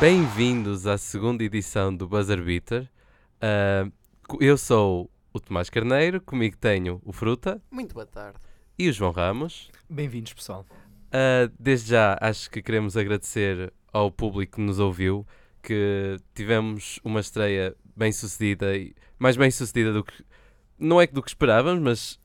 Bem-vindos à segunda edição do Buzzer Beater. Ah, eu sou o Tomás Carneiro, comigo tenho o Fruta Muito boa tarde. e o João Ramos. Bem-vindos, pessoal. Ah, desde já acho que queremos agradecer ao público que nos ouviu, que tivemos uma estreia bem sucedida e mais bem sucedida do que. Não é do que esperávamos, mas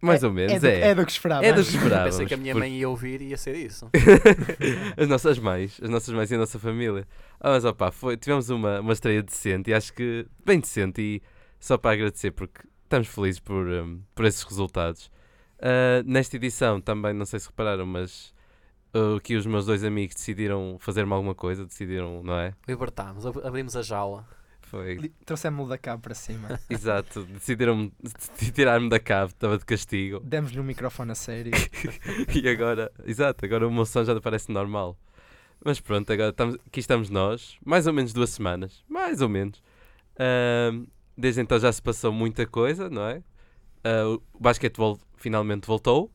mais É- ou menos é. Do, é. é do que esperava. É do que esperávamos. Pensei que a minha mãe ia ouvir e ia ser isso. as nossas mães, as nossas mães e a nossa família. Ah, mas opá, foi, tivemos uma, uma estreia decente e acho que bem decente e só para agradecer porque estamos felizes por, hum, por esses resultados. Ah, nesta edição também, não sei se repararam, mas uh, aqui os meus dois amigos decidiram fazer-me alguma coisa, decidiram, não é? Libertámos, ab- abrimos a jaula. Foi, Trouxemos-lo da cá para cima. exato, decidiram tirar-me da cave, estava de castigo. Demos-lhe um microfone a sério. e agora, exato, agora o meu som já parece normal. Mas pronto, agora estamos, aqui estamos nós, mais ou menos duas semanas, mais ou menos. Ahm, desde então já se passou muita coisa, não é? Ah, o basquetebol finalmente voltou,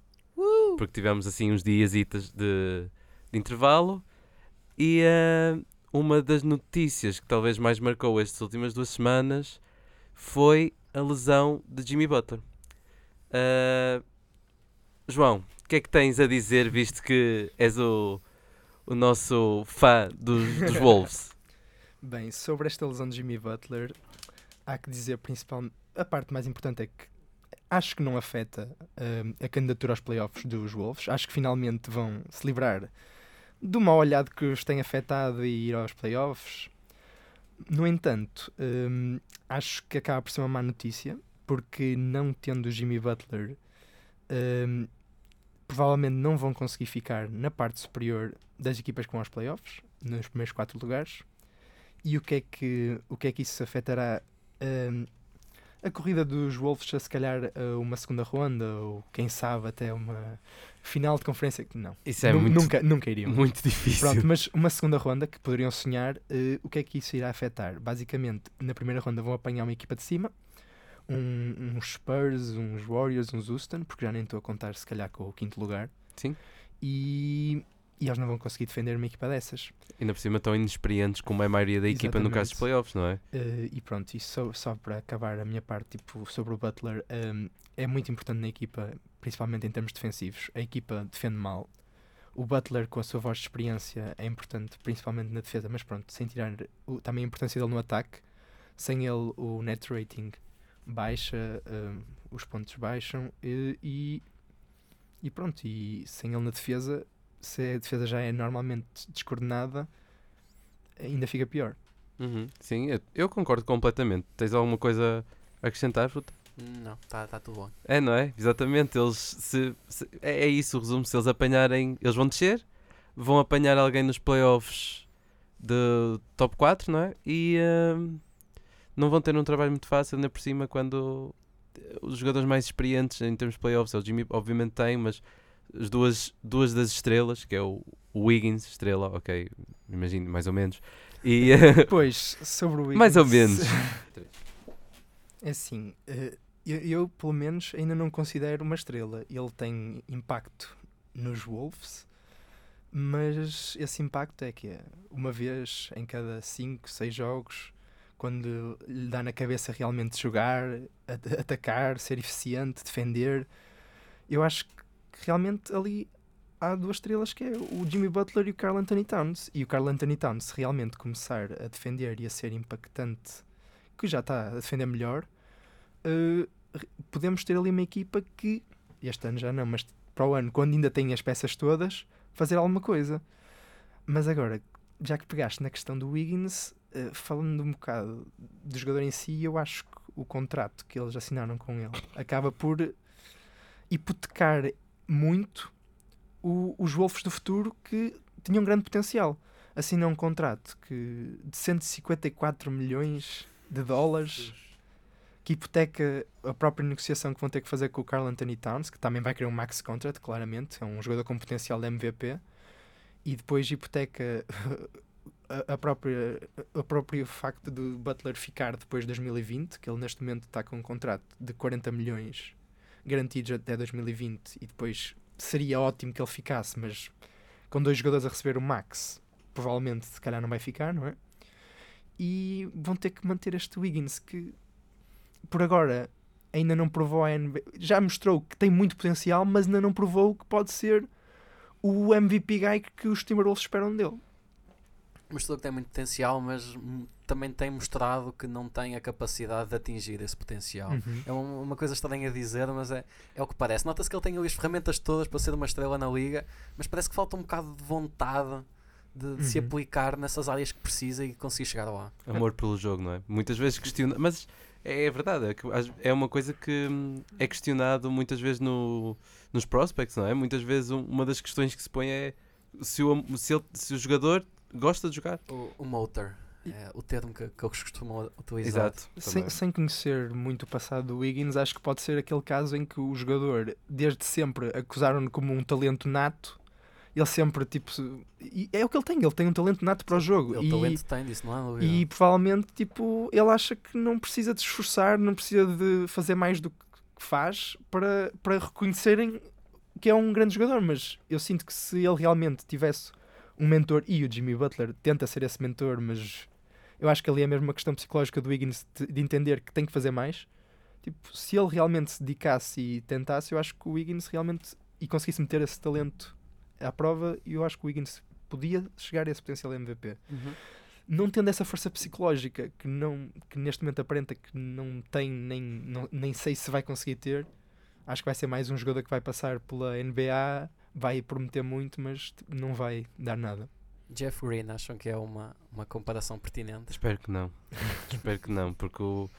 porque tivemos assim uns dias de, de intervalo. E uma das notícias que talvez mais marcou estas últimas duas semanas foi a lesão de Jimmy Butler. Ah, João, o que é que tens a dizer, visto que és o, o nosso fã dos, dos Wolves? Bem, sobre esta lesão de Jimmy Butler, há que dizer principalmente. A parte mais importante é que acho que não afeta hum, a candidatura aos playoffs dos Wolves. Acho que finalmente vão se livrar do mau olhado que os tem afetado e ir aos playoffs. No entanto, hum, acho que acaba por ser uma má notícia, porque não tendo Jimmy Butler, hum, provavelmente não vão conseguir ficar na parte superior das equipas vão aos playoffs, nos primeiros quatro lugares. E o que é que, o que, é que isso afetará hum, a corrida dos Wolves a se calhar a uma segunda ronda ou quem sabe até uma final de conferência que não. Isso é Nu- muito, nunca, nunca iriam. muito difícil. Pronto, mas uma segunda ronda que poderiam sonhar, eh, o que é que isso irá afetar? Basicamente, na primeira ronda vão apanhar uma equipa de cima, um- uns Spurs, uns Warriors, uns Houston, porque já nem estou a contar se calhar com o quinto lugar. Sim. E, e eles não vão conseguir defender uma equipa dessas. Ainda por cima tão inexperientes como é a maioria da equipa no caso dos Exatamente. playoffs, não é? Eh, e pronto, isso só, só para acabar a minha parte tipo, sobre o Butler, ehm, é muito importante na equipa, principalmente em termos defensivos. A equipa defende mal. O Butler, com a sua voz de experiência, é importante, principalmente na defesa, mas pronto, sem tirar o- também a importância dele no ataque. Sem ele, o net rating baixa, ehm, os pontos baixam e, e, e pronto. E sem ele na defesa, se a defesa já é normalmente descoordenada, ainda fica pior. Uhum, Sim, eu, eu concordo completamente. Tens alguma coisa a acrescentar, Fruta? Não, está tá tudo bom. É, não é? Exatamente. Eles se, se- é, é isso o resumo. Se eles apanharem, eles vão descer, vão apanhar alguém nos playoffs de top 4, não é? E hum, não vão ter um trabalho muito fácil, ainda por cima, quando os jogadores mais experientes em termos de playoffs, é o Jimmy, obviamente tem, mas as duas, duas das estrelas, que é o Wiggins, estrela, ok, imagino, mais ou menos. E Pois, sobre o mais ou Wiggins, menos. É assim, eh, eu, eu, pelo menos ainda não considero uma estrela. Ele tem impacto nos Wolves, mas esse impacto é que é uma vez em cada 5, 6 jogos, quando lhe dá na cabeça realmente jogar, at- atacar, ser eficiente, defender. Eu acho que realmente ali há duas estrelas que é o Jimmy Butler e o Carl Anthony Towns. E o Carl Anthony Towns, se realmente começar a defender e a ser impactante, que já está a defender melhor, re- podemos ter ali uma equipa que, este ano já não, mas para o ano, quando ainda tem as peças todas, fazer alguma coisa. Mas agora, já que pegaste na questão do Wiggins, eh, falando um bocado do jogador em si, eu acho que o contrato que eles assinaram com ele acaba por hipotecar muito o- os Wolves do futuro que tinham grande potencial. Assinam um contrato que, de 154 milhões de dólares que hipoteca a própria negociação que vão ter que fazer com o Carl Anthony Towns, que também vai querer um max contract, claramente, é um jogador com potencial de MVP, e depois hipoteca a, a própria, o próprio facto do Butler ficar depois de 2020, que ele neste momento está com um contrato de 40 milhões garantidos até 2020, e depois seria ótimo que ele ficasse, mas com dois jogadores a receber o max, provavelmente se calhar não vai ficar, não é? E vão ter que manter este Wiggins que por agora ainda não provou a NBA. Já mostrou que tem muito potencial, mas ainda não provou que pode ser o MVP guy que, os Timberwolves esperam dele. Mostrou que tem muito potencial, mas também tem mostrado que não tem a capacidade de atingir esse potencial. Uhum. É um- uma coisa estranha a dizer, mas é, é o que parece. Nota-se que ele tem ali as ferramentas todas para ser uma estrela na liga, mas parece que falta um bocado de vontade de, de se Uhum. aplicar nessas áreas que precisa e conseguir chegar lá. Amor pelo jogo, não é? Muitas vezes questiona. Mas é verdade, é, que às- é uma coisa que hum, é questionado muitas vezes no, nos prospects, não é? Muitas vezes um- uma das questões que se põe é se o, se ele- se o jogador gosta de jogar. O, o motor, é o termo que, que eles costumam utilizar. Exato. Sem, sem conhecer muito o passado do Wiggins, acho que pode ser aquele caso em que o jogador, desde sempre, acusaram-no como um talento nato. Ele sempre, tipo, é o que ele tem, ele tem um talento nato para o jogo. Ele e, talento tem disso, não há dúvida. e provavelmente, tipo, ele acha que não precisa de esforçar, não precisa de fazer mais do que faz para, para reconhecerem que é um grande jogador. Mas eu sinto que se ele realmente tivesse um mentor, e o Jimmy Butler tenta ser esse mentor, mas eu acho que ali é mesmo uma questão psicológica do Wiggins de, de entender que tem que fazer mais. Tipo, se ele realmente se dedicasse e tentasse, eu acho que o Wiggins realmente e conseguisse meter esse talento à prova, eu acho que o Wiggins podia chegar a esse potencial MVP Uhum. não tendo essa força psicológica que, não, que neste momento aparenta que não tem, nem, não- nem sei se vai conseguir ter, acho que vai ser mais um jogador que vai passar pela NBA, vai prometer muito, mas t- não vai dar nada. Jeff Green, acham que é uma, uma comparação pertinente? Espero que não. Espero que não, porque o.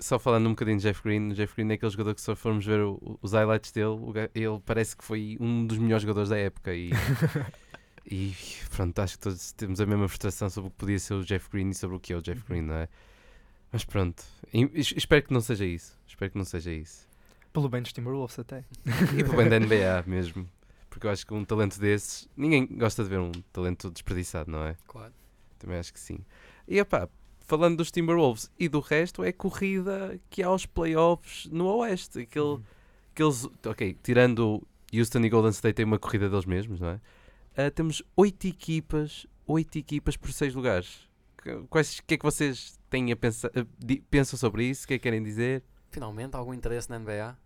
Só falando um bocadinho de Jeff Green, o Jeff Green é aquele jogador que, se formos ver o- o- os highlights dele, ele parece que foi um dos melhores jogadores da época. E, e pronto, acho que todos temos a mesma frustração sobre o que podia ser o Jeff Green e sobre o que é o Jeff Green, não é? Mas pronto, E- es- espero que não seja isso. Espero que não seja isso. Pelo bem dos Timberwolves até. E pelo bem da NBA mesmo. Porque eu acho que um talento desses, ninguém gosta de ver um talento desperdiçado, não é? Claro. Também acho que sim. E opá, falando dos Timberwolves e do resto, é corrida que há aos playoffs no Oeste. Aquele, aqueles, ok, tirando Houston e Golden State, tem uma corrida deles mesmos, não é? Ah, temos oito equipas, oito equipas por seis lugares. Quais, o que é que vocês têm a pensar, pensam sobre isso? O que é que querem dizer? Finalmente, algum interesse na NBA?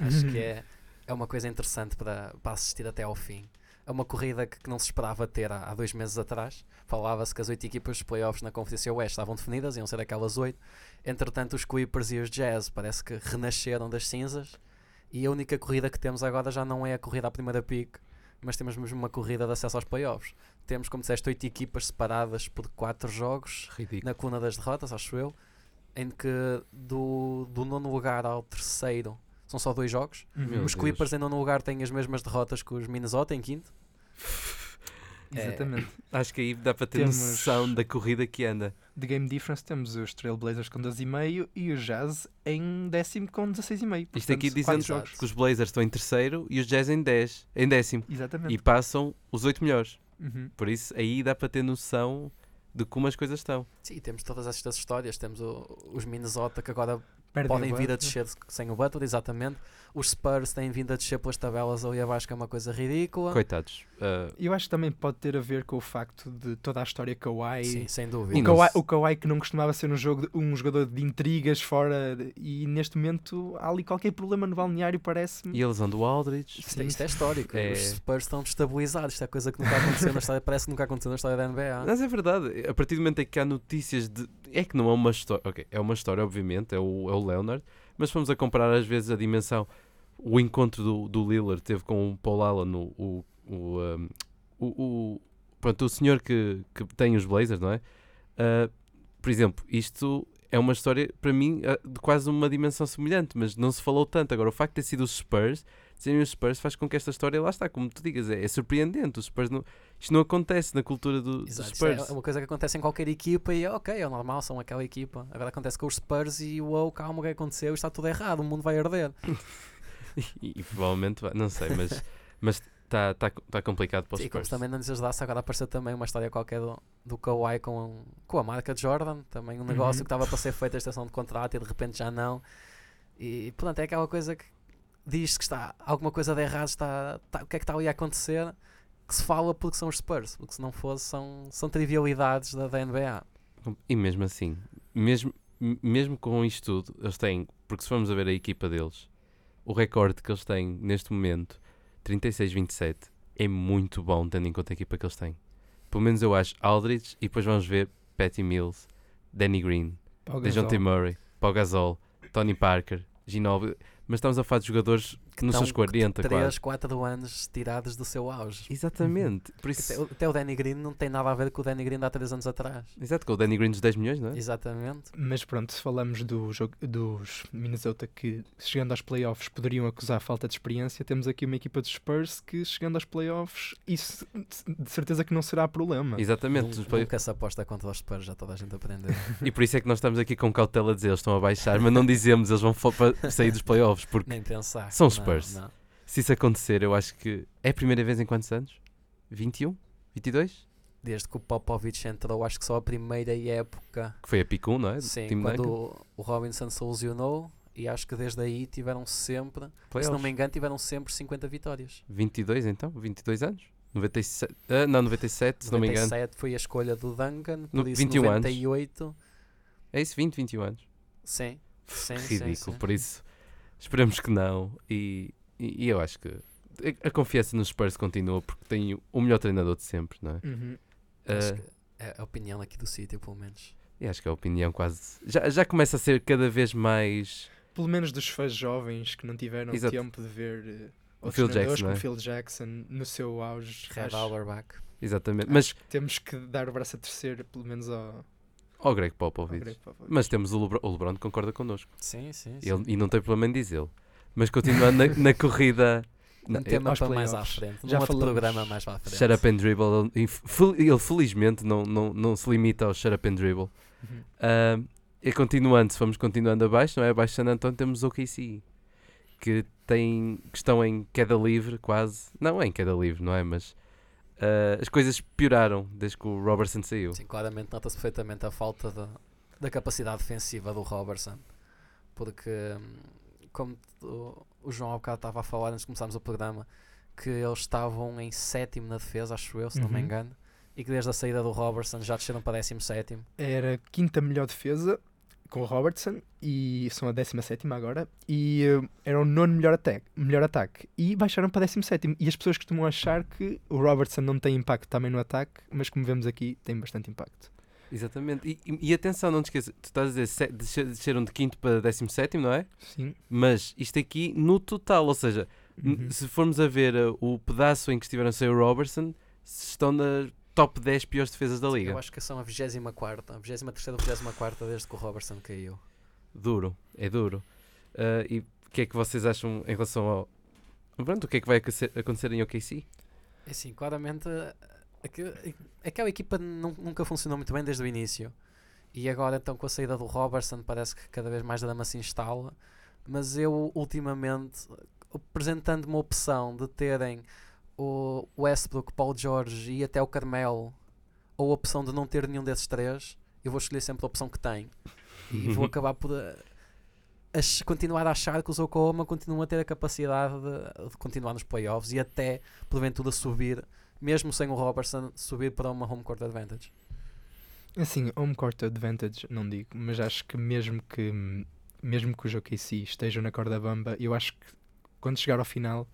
Acho que é, é uma coisa interessante para, para assistir até ao fim. É uma corrida que, que não se esperava ter há, há dois meses atrás. Falava-se que as oito equipas dos playoffs na Conferência Oeste estavam definidas, iam ser aquelas oito. Entretanto, os Clippers e os Jazz parece que renasceram das cinzas. E a única corrida que temos agora já não é a corrida à primeira pick, mas temos mesmo uma corrida de acesso aos playoffs. Temos, como disseste, oito equipas separadas por quatro jogos Ridículo. na coluna das derrotas, acho eu, em que do, do nono lugar ao terceiro são só dois jogos. Uhum. Meu os Deus. Clippers em nono lugar têm as mesmas derrotas que os Minnesota em quinto. É. Exatamente. Acho que aí dá para ter Temos- noção da corrida que anda. De game difference temos os Trailblazers com 12,5 e os Jazz em décimo com 16,5. Isto aqui dizendo jogos. que os Blazers estão em terceiro e os Jazz em, dez, em décimo. Exatamente. E passam os oito melhores. Uhum. Por isso, aí dá para ter noção de como as coisas estão. Sim, temos todas estas histórias. Temos o- os Minnesota que agora Perdem podem vir a descer sem o Butler, exatamente. Os Spurs têm vindo a descer pelas tabelas ali abaixo, que é uma coisa ridícula. Coitados. Ah, Eu acho que também pode ter a ver com o facto de toda a história Kawhi. Sim, sem dúvida. O Kawhi, o Kawhi que não costumava ser um, jogo de- um jogador de intrigas fora e neste momento há ali qualquer problema no balneário parece-me. e a lesão do Aldridge. Isto, é- isto é histórico. É. Os Spurs estão destabilizados. Isto é coisa que nunca aconteceu na história. Parece que nunca aconteceu na história da NBA. Mas é verdade, a partir do momento em que há notícias de. É que não é uma história. Ok, é uma história, obviamente, é o, é o Leonard, mas vamos a comparar às vezes a dimensão. O encontro do, do Lillard teve com o Paul Allen, o. o, o, um, o, o- pronto, o senhor que, que tem os Blazers, não é? Ah, por exemplo, isto é uma história, para mim, ah, de quase uma dimensão semelhante, mas não se falou tanto. Agora, o facto de ter sido os Spurs serem os Spurs faz com que esta história, lá está, como tu digas, é, é surpreendente. Os Spurs não, isto não acontece na cultura do, dos Exato, isto Spurs. é uma coisa que acontece em qualquer equipa e é ok, é normal, são aquela equipa. Agora acontece com os Spurs e uou, calma, o que aconteceu? Está tudo errado, o mundo vai arder. E, e provavelmente, vai- não sei, mas mas está tá, tá complicado para os E como Spurs. também não lhes ajudasse, agora apareceu também uma história qualquer do, do Kawhi com, com a marca Jordan, também um negócio Uhum. que estava para ser feito a extensão de contrato e de repente já não. E portanto é aquela coisa que diz que está alguma coisa de errado, está, está- o que é que está ali a acontecer, que se fala porque são os Spurs, porque se não fosse são, são trivialidades da, da NBA. E mesmo assim, mesmo, mesmo com isto tudo, eles têm, porque se formos a ver a equipa deles, o recorde que eles têm neste momento, 36-27, é muito bom tendo em conta a equipa que eles têm. Pelo menos eu acho Aldridge e depois vamos ver Patty Mills, Danny Green. Gasol. Murray, Paul Gasol, Tony Parker, Ginobili, mas estamos a falar de jogadores que nos seus 40 3, quase. 4 anos tirados do seu auge. Exatamente, por isso... Até, o- até o Danny Green não tem nada a ver com o Danny Green de há 3 anos atrás. Exato, com o Danny Green dos 10 milhões, não é? Exatamente. Mas pronto, se falamos do jogo, dos Minnesota que chegando aos playoffs poderiam acusar a falta de experiência, temos aqui uma equipa dos Spurs que chegando aos playoffs, isso de certeza que não será problema. Exatamente, Nunca, os play- se aposta contra os Spurs, já toda a gente aprendeu. E por isso é que nós estamos aqui com cautela a dizer eles estão a baixar, mas não dizemos eles vão sair dos playoffs, porque Nem pensar. São Não, se isso acontecer, eu acho que é a primeira vez em quantos anos? 21? 22? Desde que o Popovich entrou, acho que só a primeira época. Que foi a pico 1, não é? Sim, Tim quando o, o Robinson se lesionou. E acho que desde aí tiveram sempre, se Playoffs. não me engano, tiveram sempre 50 vitórias. 22 então? 22 anos? 97? Ah, não, 97, se não me engano. 97 foi a escolha do Duncan, No- por isso 21 anos. 98. É isso, 20, 21 anos. Sim, sim, sim, Ridículo, sim. por isso esperamos que não. E, e, e eu acho que a, confiança nos Spurs continua porque tem o- melhor treinador de sempre, não é? Uhum. Acho que é a opinião aqui do sítio, pelo menos. e acho que a opinião quase. Já, já começa a ser cada vez mais. Pelo menos dos fãs jovens que não tiveram Exato. tempo de ver eh, O Phil treinadores Jackson, é? Phil Jackson no seu auge. Red Acho- Auerbach. Exatamente. acho Mas que temos que dar o braço a terceiro, pelo menos ao, ao Greg ao Popovich. Greg Popovich. Mas temos o LeBron, o LeBron que concorda connosco. Sim, sim. sim. Ele, e não tem problema em dizê-lo. Mas continuando na, na corrida. Um na- tema para mais à frente. Já outro falamos- programa mais para a frente. Shut up and dribble. Ele, fel- ele felizmente não, não, não se limita ao shut up and dribble. Uhum. Ah, e continuando, se vamos continuando abaixo, não é? Abaixo de San António temos o OKC. Que tem, que estão em queda livre quase. Não é em queda livre, não é? Mas ah, as coisas pioraram desde que o Robertson saiu. Sim, claramente nota-se perfeitamente a falta de- da capacidade defensiva do Robertson. Porque, hum, como o, o João há bocado estava a falar antes de começarmos o programa, que eles estavam em sétimo na defesa, acho eu, se não me Uhum. engano, e que desde a saída do Robertson já desceram para décimo sétimo. Era a quinta melhor defesa com o Robertson e são a 17 agora e eh, era o nono melhor ataque, melhor ataque e baixaram para 17 e as pessoas costumam achar que o Robertson não tem impacto também no ataque, mas como vemos aqui tem bastante impacto. Exatamente. E, e- e atenção, não te esqueças, tu estás a dizer desceram de quinto para décimo sétimo, não é? Sim. Mas isto aqui no total, ou seja, Uhum. se formos a ver uh, o pedaço em que estiveram sem o Robertson, estão na top 10 piores defesas da liga. Eu acho que são a 24, a 23 ou 24 desde que o Robertson caiu. Duro, é duro. Uh, e o que é que vocês acham em relação ao. Pronto, o que é que vai acontecer, em OKC? É Assim, claramente, aque- aquela equipa nun- nunca funcionou muito bem desde o início. E agora, então, com a saída do Robertson, parece que cada vez mais drama se instala. Mas eu, ultimamente, apresentando uma opção de terem o Westbrook, Paul George e até o Carmelo, ou a opção de não ter nenhum desses três, eu vou escolher sempre a opção que tem. E vou acabar por eh, ach- continuar a achar que os Oklahoma continuam a ter a capacidade de, de continuar nos playoffs e até, porventura, subir, mesmo sem o Robertson, subir para uma home court advantage. Assim, home court advantage não digo, mas acho que mesmo que mesmo que os OKC estejam na corda bamba, eu acho que quando chegar ao final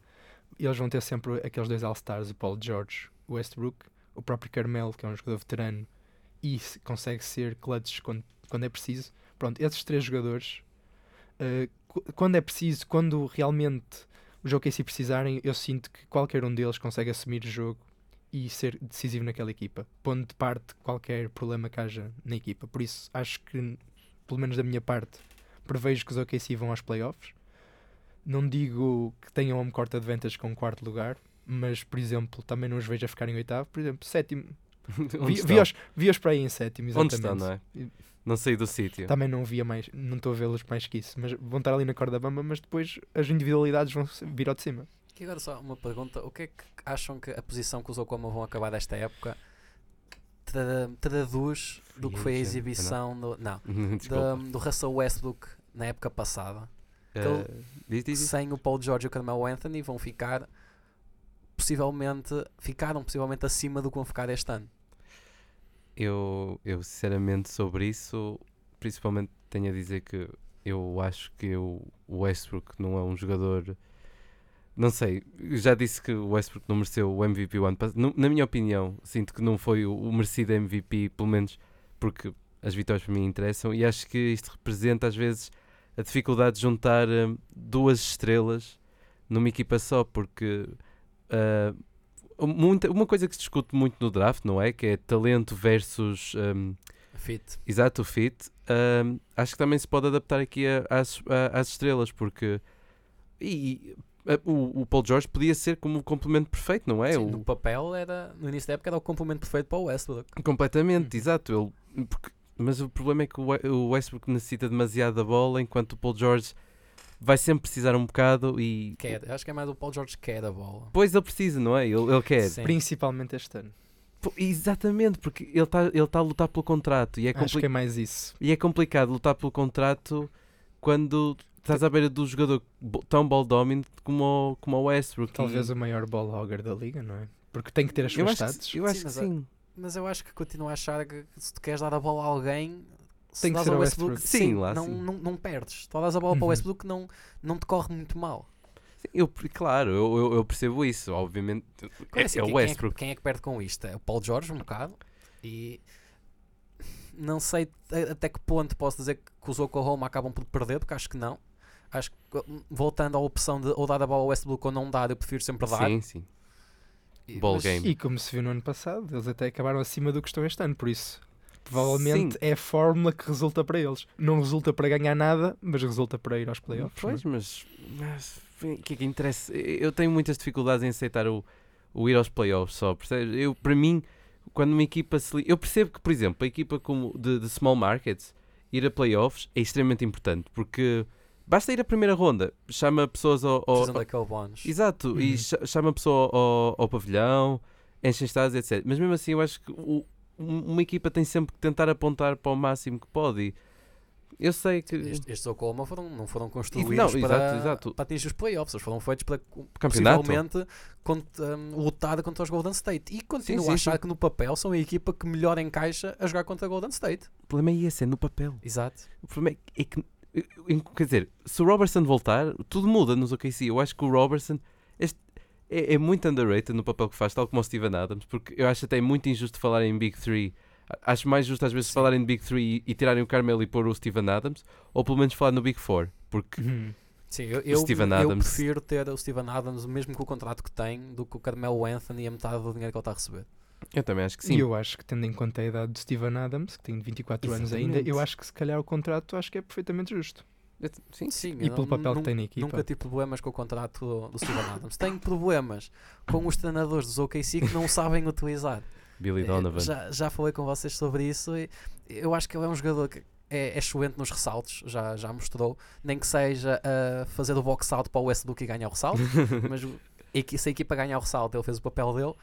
eles vão ter sempre aqueles dois All-Stars, o Paul George, o Westbrook, o próprio Carmelo, que é um jogador veterano e se- consegue ser clutch quando, quando é preciso. Pronto, esses três jogadores, qu- quando é preciso, quando realmente os OKC precisarem, eu sinto que qualquer um deles consegue assumir o jogo e ser decisivo naquela equipa, pondo de parte qualquer problema que haja na equipa. Por isso, acho que, pelo menos da minha parte, prevejo que os OKC vão aos playoffs. Não digo que tenham home court advantage com quarto lugar, mas, por exemplo, também não os vejo a ficar em oitavo. Por exemplo, sétimo. Onde Vi-? Vi-os vi-os para aí em sétimo, Onde exatamente. estão, não é? Não saí do sítio. Também não via mais, não estou a vê-los mais que isso, mas vão estar ali na corda bamba, mas depois as individualidades vão vir ao de cima. E agora só uma pergunta: o que é que acham que a posição que os Oklahoma vão acabar desta época tra- traduz do que foi a exibição do, não, da- do Russell Westbrook na época passada? Eh, diz, diz. Sem o Paul George e o Carmelo Anthony, vão ficar possivelmente ficaram possivelmente acima do que vão ficar este ano. Eu, eu sinceramente sobre isso, principalmente tenho a dizer que eu acho que eu, o Westbrook não é um jogador. Não sei, já disse que o Westbrook não mereceu o MVP o ano passado. Na minha opinião, sinto que não foi o, o merecido MVP, pelo menos porque as vitórias para mim interessam, e acho que isto representa às vezes a dificuldade de juntar hum, duas estrelas numa equipa só, porque ah, muita, uma coisa que se discute muito no draft, não é? Que é talento versus hum, Fit. exato fit. hum, acho que também se pode adaptar aqui às, às estrelas, porque e, a- o, o Paul George podia ser como o complemento perfeito, não é? Sim, O- no papel era no início da época era o complemento perfeito para o Westbrook. Completamente, Uhum. exato. Ele, porque- mas o problema é que o We- o Westbrook necessita demasiado da bola, enquanto o Paul George vai sempre precisar um bocado e. Quer, acho que é mais o Paul George que quer a bola. Pois ele precisa, não é? Ele, ele quer. Sim. Principalmente este ano. Pô, Exatamente, porque ele está ele tá a lutar pelo contrato e é, Acho que é mais isso. e é complicado lutar pelo contrato quando estás à beira do jogador tão ball dominant como o, como o Westbrook. Talvez e- o maior ball hogger da liga, não é? Porque tem que ter as eu suas acho stats. que, eu acho Sim, que sim. Mas eu acho que continuo a achar que se tu queres dar a bola a alguém, se Tem que ser ao o Westbrook, Westbrook. sim, Sim, lá não, sim. Não, não perdes. Tu dás a bola para o Uhum. Westbrook, não, não te corre muito mal. Sim, Eu, claro, eu, eu- eu percebo isso, obviamente. Claro, É, assim, é o quem- quem, é que, Westbrook. quem é que perde com isto? É o Paul George, um bocado. E não sei até que ponto posso dizer que os Oklahoma acabam por perder, porque acho que não. Acho que voltando à opção de ou dar a bola ao Westbrook ou não dar, eu prefiro sempre dar. Sim, sim. E- Ball mas- game. E como se viu no ano passado, eles até acabaram acima do que estão este ano, por isso. Provavelmente é a fórmula que resulta para eles. Não resulta para ganhar nada, mas resulta para ir aos playoffs. Pois, não é? mas, mas o que é que interessa? Eu tenho muitas dificuldades em aceitar o, o ir aos playoffs só, percebes? Eu, para mim, quando uma equipa se Eu percebo que, por exemplo, a equipa como de, de small markets ir a playoffs é extremamente importante, porque basta ir à primeira ronda, chama pessoas ao. ao- ao-. Exato, e Uhum. cha- chama a pessoa ao, ao pavilhão, enchem estádios, etc. Mas mesmo assim, eu acho que o- um- uma equipa tem sempre que tentar apontar para o máximo que pode. E eu sei que. Est- Estes Oklahoma foram, não foram construídos não, para, exato, exato. para atingir os playoffs, eles foram feitos para Campeonato. possivelmente cont- um, lutar contra os Golden State. E continuo sim, a achar sim. que no papel são a equipa que melhor encaixa a jogar contra o Golden State. O problema é esse, é no papel. Exato. O problema é que, em- quer dizer, se o Robertson voltar, tudo muda nos OKC. Eu acho que o Robertson este- é, é muito underrated no papel que faz, tal como o Steven Adams, porque eu acho até muito injusto falar em Big Three. Acho mais justo às vezes falar em Big Three e, e tirarem o Carmelo e pôr o Steven Adams, ou pelo menos falar no Big Four, porque Uhum. Sim, eu, eu, eu Adams. prefiro ter o Steven Adams, mesmo com o contrato que tem, do que o Carmelo Anthony e a metade do dinheiro que ele está a receber. Eu também acho que E sim. eu acho que, tendo em conta a idade de Steven Adams, que tem 24 anos ainda, Exatamente. eu acho que se calhar o contrato acho que é perfeitamente justo. Eu- sim. Sim, E pelo papel que tem na equipa. Nunca tive problemas com o contrato do, do Steven Adams. Tenho problemas com os treinadores dos OKC que não o sabem utilizar. Billy Eh, Donovan. Já, já falei com vocês sobre isso e eu acho que ele é um jogador que é, é excelente nos ressaltos, já, já mostrou. Nem que seja a fazer o box out para o Westbrook e ganhar o ressalto, mas e se a equipa ganhar o ressalto, ele fez o papel dele.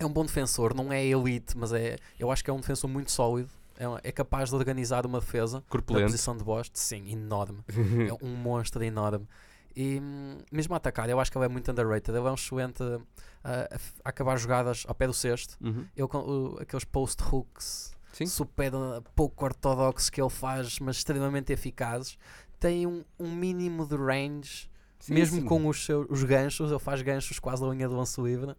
É um bom defensor, não é elite, mas é, eu acho que é um defensor muito sólido. É, é capaz de organizar uma defesa Corpulento. posição de boste, sim, enorme. É um monstro enorme. E hum, mesmo a atacar, eu acho que ele é muito underrated. Ele é um excelente uh, a, acabar jogadas ao pé do cesto. Uhum. Com o- aqueles post hooks Sim. super uh, pouco ortodoxos que ele faz, mas extremamente eficazes. Tem um, um mínimo de range, Sim, mesmo sim. com os, seus, os ganchos. Ele faz ganchos quase da linha do lance livre.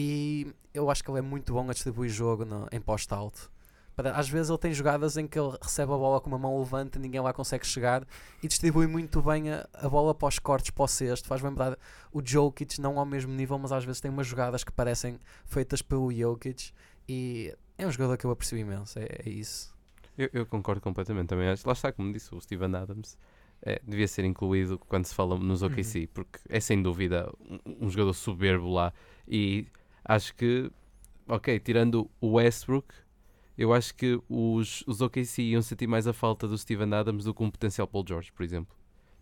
E eu acho que ele é muito bom a distribuir jogo no- em post alto. Para- Às vezes ele tem jogadas em que ele recebe a bola com uma mão levante, ninguém lá consegue chegar e distribui muito bem a, a bola para os cortes, para o cesto. Faz lembrar o Jokic, não ao mesmo nível, mas às vezes tem umas jogadas que parecem feitas pelo Jokic. E é um jogador que eu aprecio imenso. É, é isso. Eu, eu concordo completamente também. Acho- Lá está, como disse o Steven Adams. é, devia ser incluído quando se fala nos OKC, porque é sem dúvida um, um jogador soberbo lá. E acho que, ok, tirando o Westbrook, eu acho que os, os OKC iam sentir mais a falta do Steven Adams do que um potencial Paul George, por exemplo.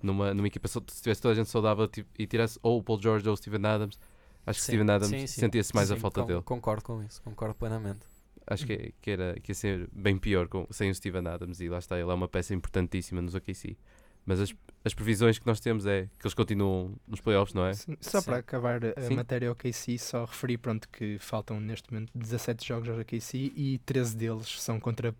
Numa, numa equipa, se tivesse toda a gente saudável ti- e tirasse ou o Paul George ou o Steven Adams, acho que Sim, Steven Adams sim, sim. sentia-se mais a Sim, falta con- dele. Concordo com isso, concordo plenamente. Acho que, que, era, que ia ser bem pior com, sem o Steven Adams e lá está, ele é uma peça importantíssima nos OKC. Mas as, as previsões que nós temos é que eles continuam nos playoffs, não é? Sim, Só Sim. para acabar a Sim. matéria OKC, só referi pronto, que faltam neste momento 17 jogos aos OKC e 13 deles são contra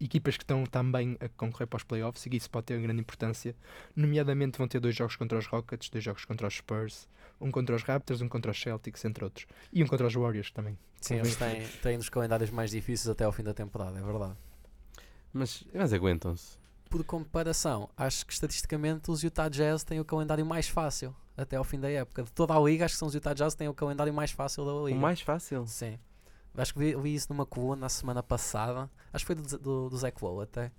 equipas que estão também a concorrer para os playoffs e isso pode ter grande importância. Nomeadamente vão ter dois jogos contra os Rockets, dois jogos contra os Spurs, um contra os Raptors, um contra os Celtics, entre outros. E um contra os Warriors também. Sim, eles têm, têm nos calendários mais difíceis até ao fim da temporada, é verdade. Mas, mas aguentam-se. Por comparação, acho que estatisticamente os Utah Jazz têm o calendário mais fácil até ao fim da época. De toda a liga, acho que são os Utah Jazz que têm o calendário mais fácil da O liga. mais fácil. Sim. Acho que vi, isso numa coluna na semana passada. Acho que foi do, do, do Zach Lowe até.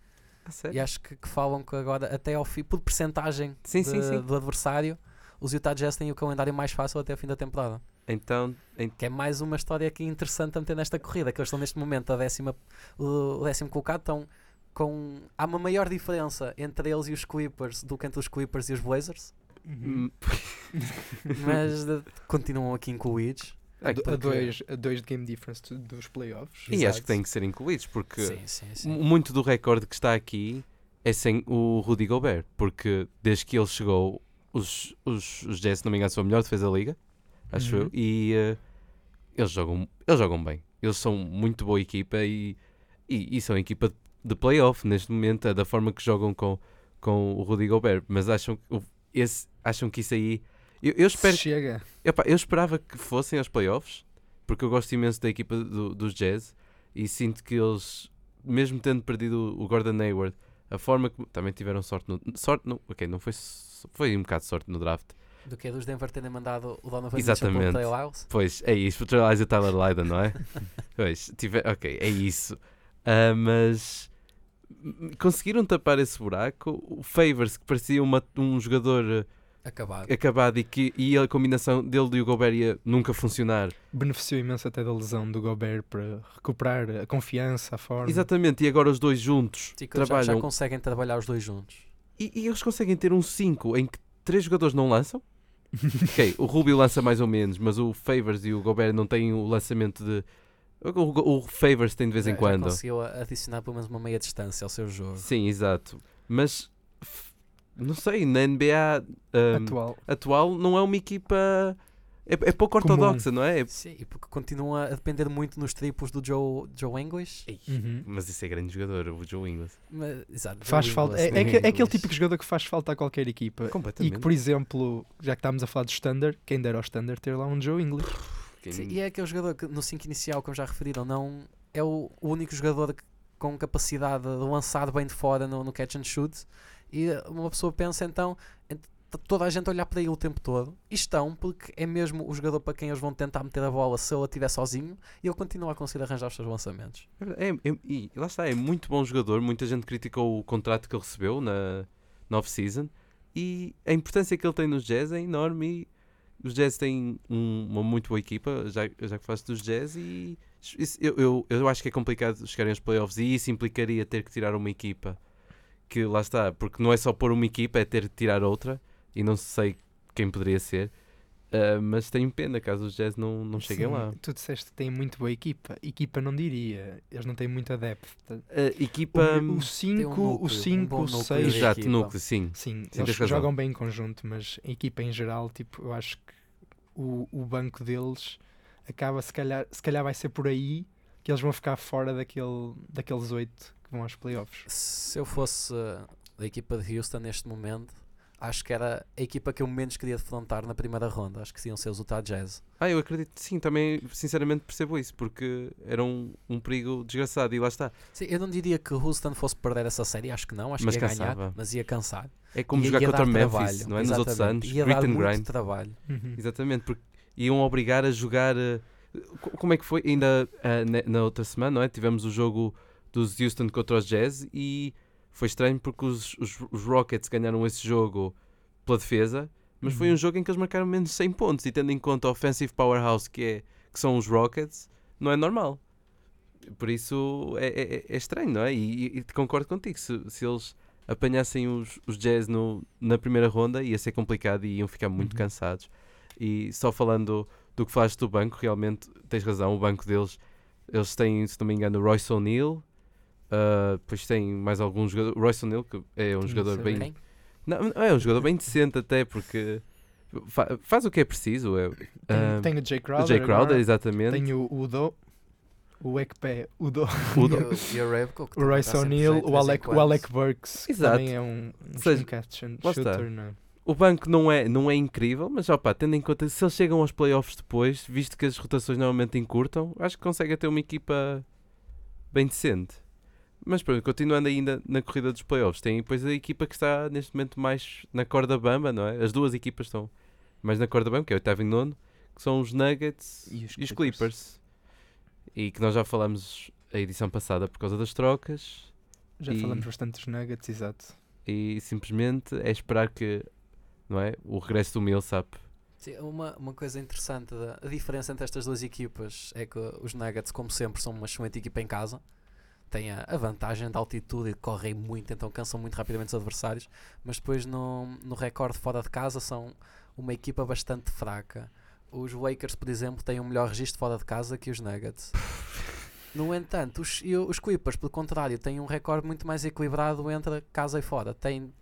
E acho que, que falam que agora, até ao fim, por percentagem Sim, sim, sim. do adversário, os Utah Jazz têm o calendário mais fácil até ao fim da temporada. Então, em- Que é mais uma história aqui interessante a meter nesta corrida, que eles estão neste momento a décima, o o décimo colocado, estão com. Há uma maior diferença entre eles e os Clippers do que entre os Clippers e os Blazers, hum, mas de- continuam aqui incluídos. é A, dois, a dois de game difference do- dos playoffs. e acho Exato. que têm que ser incluídos, porque Sim, sim, sim. mu- muito do recorde que está aqui é sem o Rudy Gobert, porque desde que ele chegou, os, os, os Jazz, se não me engano, são a melhor defesa da liga, acho Uhum. eu, e eh, eles, jogam, eles jogam bem. Eles são muito boa equipa e, e, e são equipa de playoff neste momento, é da forma que jogam com, com o Rudy Gobert, mas acham, esse, acham que isso aí. Eu, eu espero Chega. Eu esperava que fossem aos playoffs, porque eu gosto imenso da equipa do- dos Jazz e sinto que eles, mesmo tendo perdido o Gordon Hayward, a forma que também tiveram sorte no. Sorte, não, ok, não foi. Foi um bocado de sorte no draft. Do que é dos Denver terem mandado o Donovan Mitchell Exatamente. para o. Pois, é isso. O Trey Lyles e o Tyler Lydon, não é? pois, tive, ok, é isso. Ah, mas conseguiram tapar esse buraco. O Favors, que parecia uma- um jogador eh, Acabado. acabado e que e a combinação dele e o Gobert ia nunca funcionar. Beneficiou imenso até da lesão do Gobert para recuperar a confiança, a forma. Exatamente, e agora os dois juntos Sim, eles já, trabalham já conseguem trabalhar os dois juntos. e, e eles conseguem ter um 5 em que três jogadores não lançam. ok, o Rubio lança mais ou menos, mas o Favors e o Gobert não têm o lançamento de. O, o- o Favors tem de vez em já quando. conseguiu adicionar pelo menos uma meia distância ao seu jogo. Sim, exato. Mas não sei, na NBA um, atual. atual não é uma equipa. É, é pouco Comum. ortodoxa, não é? Sim, porque continua a depender muito nos triplos do Joe, Joe English. Uhum. Mas isso é grande jogador, o Joe Ingles. Mas, exato, Faz Joe falta. Ingles, É, é, é aquele típico de jogador que faz falta a qualquer equipa. E que, por exemplo, já que estamos a falar de Standard, quem dera ao Standard ter lá um Joe English. Quem- Sim, e é aquele jogador que no 5 inicial, como já referiram, não é o único jogador que- com capacidade de lançar bem de fora no, no catch and shoot. E uma pessoa pensa então, toda a gente olhar para ele o tempo todo. E estão, porque é mesmo o jogador para quem eles vão tentar meter a bola se ele estiver sozinho. E ele continua a conseguir arranjar os seus lançamentos. É, é- e lá está, é muito bom jogador. Muita gente criticou o contrato que ele recebeu na, na off-season. E a importância que ele tem nos Jazz é enorme. Os Jazz têm um- uma muito boa equipa, já, já que falaste dos Jazz. E isso- eu, eu, eu acho que é complicado chegarem aos playoffs. E isso implicaria ter que tirar uma equipa que lá está, porque não é só pôr uma equipa, é ter que tirar outra. E não sei quem poderia ser. Ah, mas tenho pena caso os Jazz não, não cheguem Sim, lá. Tu disseste que tem muito boa equipa. Equipa não diria. Eles não têm muita depth. A equipa. O 5, núcleo, o um 5, bom o núcleo 6. de Exato, núcleo, sim. Sim, Sim, eles tens razão. jogam bem em conjunto, mas a equipa em geral, tipo, eu acho que o, o banco deles acaba, se calhar, se calhar vai ser por aí que eles vão ficar fora daquele, daqueles oito que vão aos playoffs. Se eu fosse uh, da equipa de Houston neste momento, acho que era a equipa que eu menos queria defrontar na primeira ronda. Acho que iam ser os Utah Jazz. Ah, eu acredito, sim, também sinceramente percebo isso, porque era um, um perigo desgraçado e lá está. Sim, eu não diria que Houston fosse perder essa série, acho que não, acho Mas que ia cansava. ganhar, mas ia cansar. É como Ia- jogar ia contra Memphis, trabalho, não é? Nos outros exatamente. anos, Ia grit dar and muito grind. trabalho. Uhum. Exatamente, porque iam obrigar a jogar. eh, co- Como é que foi? Ainda eh, ne- na outra semana, não é? Tivemos o jogo dos Houston contra os Jazz e foi estranho porque os, os, os Rockets ganharam esse jogo pela defesa, mas foi Uhum. um jogo em que eles marcaram menos 100 pontos e tendo em conta a offensive powerhouse que, é, que são os Rockets, não é normal. Por isso é, é- é estranho, não é? E, e- concordo contigo, se, se eles apanhassem os, os Jazz no, na primeira ronda ia ser complicado e iam ficar muito Uhum. cansados. E só falando do que falaste do banco, realmente tens razão, o banco deles, eles têm, se não me engano, o Royce O'Neal, ah, depois tem mais alguns jogadores, o Royce O'Neal que é um jogador bem... Quem? Não, é um jogador bem decente até, porque fa- faz o que é preciso. É, Tem, ah, tem o Jay o Crowder. Jay Crowder, agora, exatamente. Tem o Udo, o Ekpe, Udo, O E do- o- e o Rebko, que o também Royce jeito de o Alec, o. Alec Burks, que Exato. também é um, um seja, shooter. Não é? O banco não é, não é incrível, mas opa, tendo em conta se eles chegam aos playoffs depois, visto que as rotações normalmente encurtam, acho que conseguem ter uma equipa bem decente. Mas pronto, continuando ainda na corrida dos playoffs, tem depois a equipa que está neste momento mais na corda bamba, não é? As duas equipas estão mais na corda bamba, que é o oitavo e nono, que são os Nuggets E e os os, Clippers. Clippers. E que nós já falamos a edição passada por causa das trocas. Já E- falamos bastante dos Nuggets, exato. E simplesmente é esperar que não é? o regresso do Millsap Sim, uma, uma coisa interessante, da, a diferença entre estas duas equipas é que os Nuggets, como sempre, são uma excelente equipa em casa. Têm a, vantagem da altitude e correm muito, então cansam muito rapidamente os adversários. Mas depois no, no recorde fora de casa são uma equipa bastante fraca. Os Lakers, por exemplo, têm um melhor registro fora de casa que os Nuggets. No entanto, os, os Clippers, pelo contrário, têm um recorde muito mais equilibrado entre casa e fora. Têm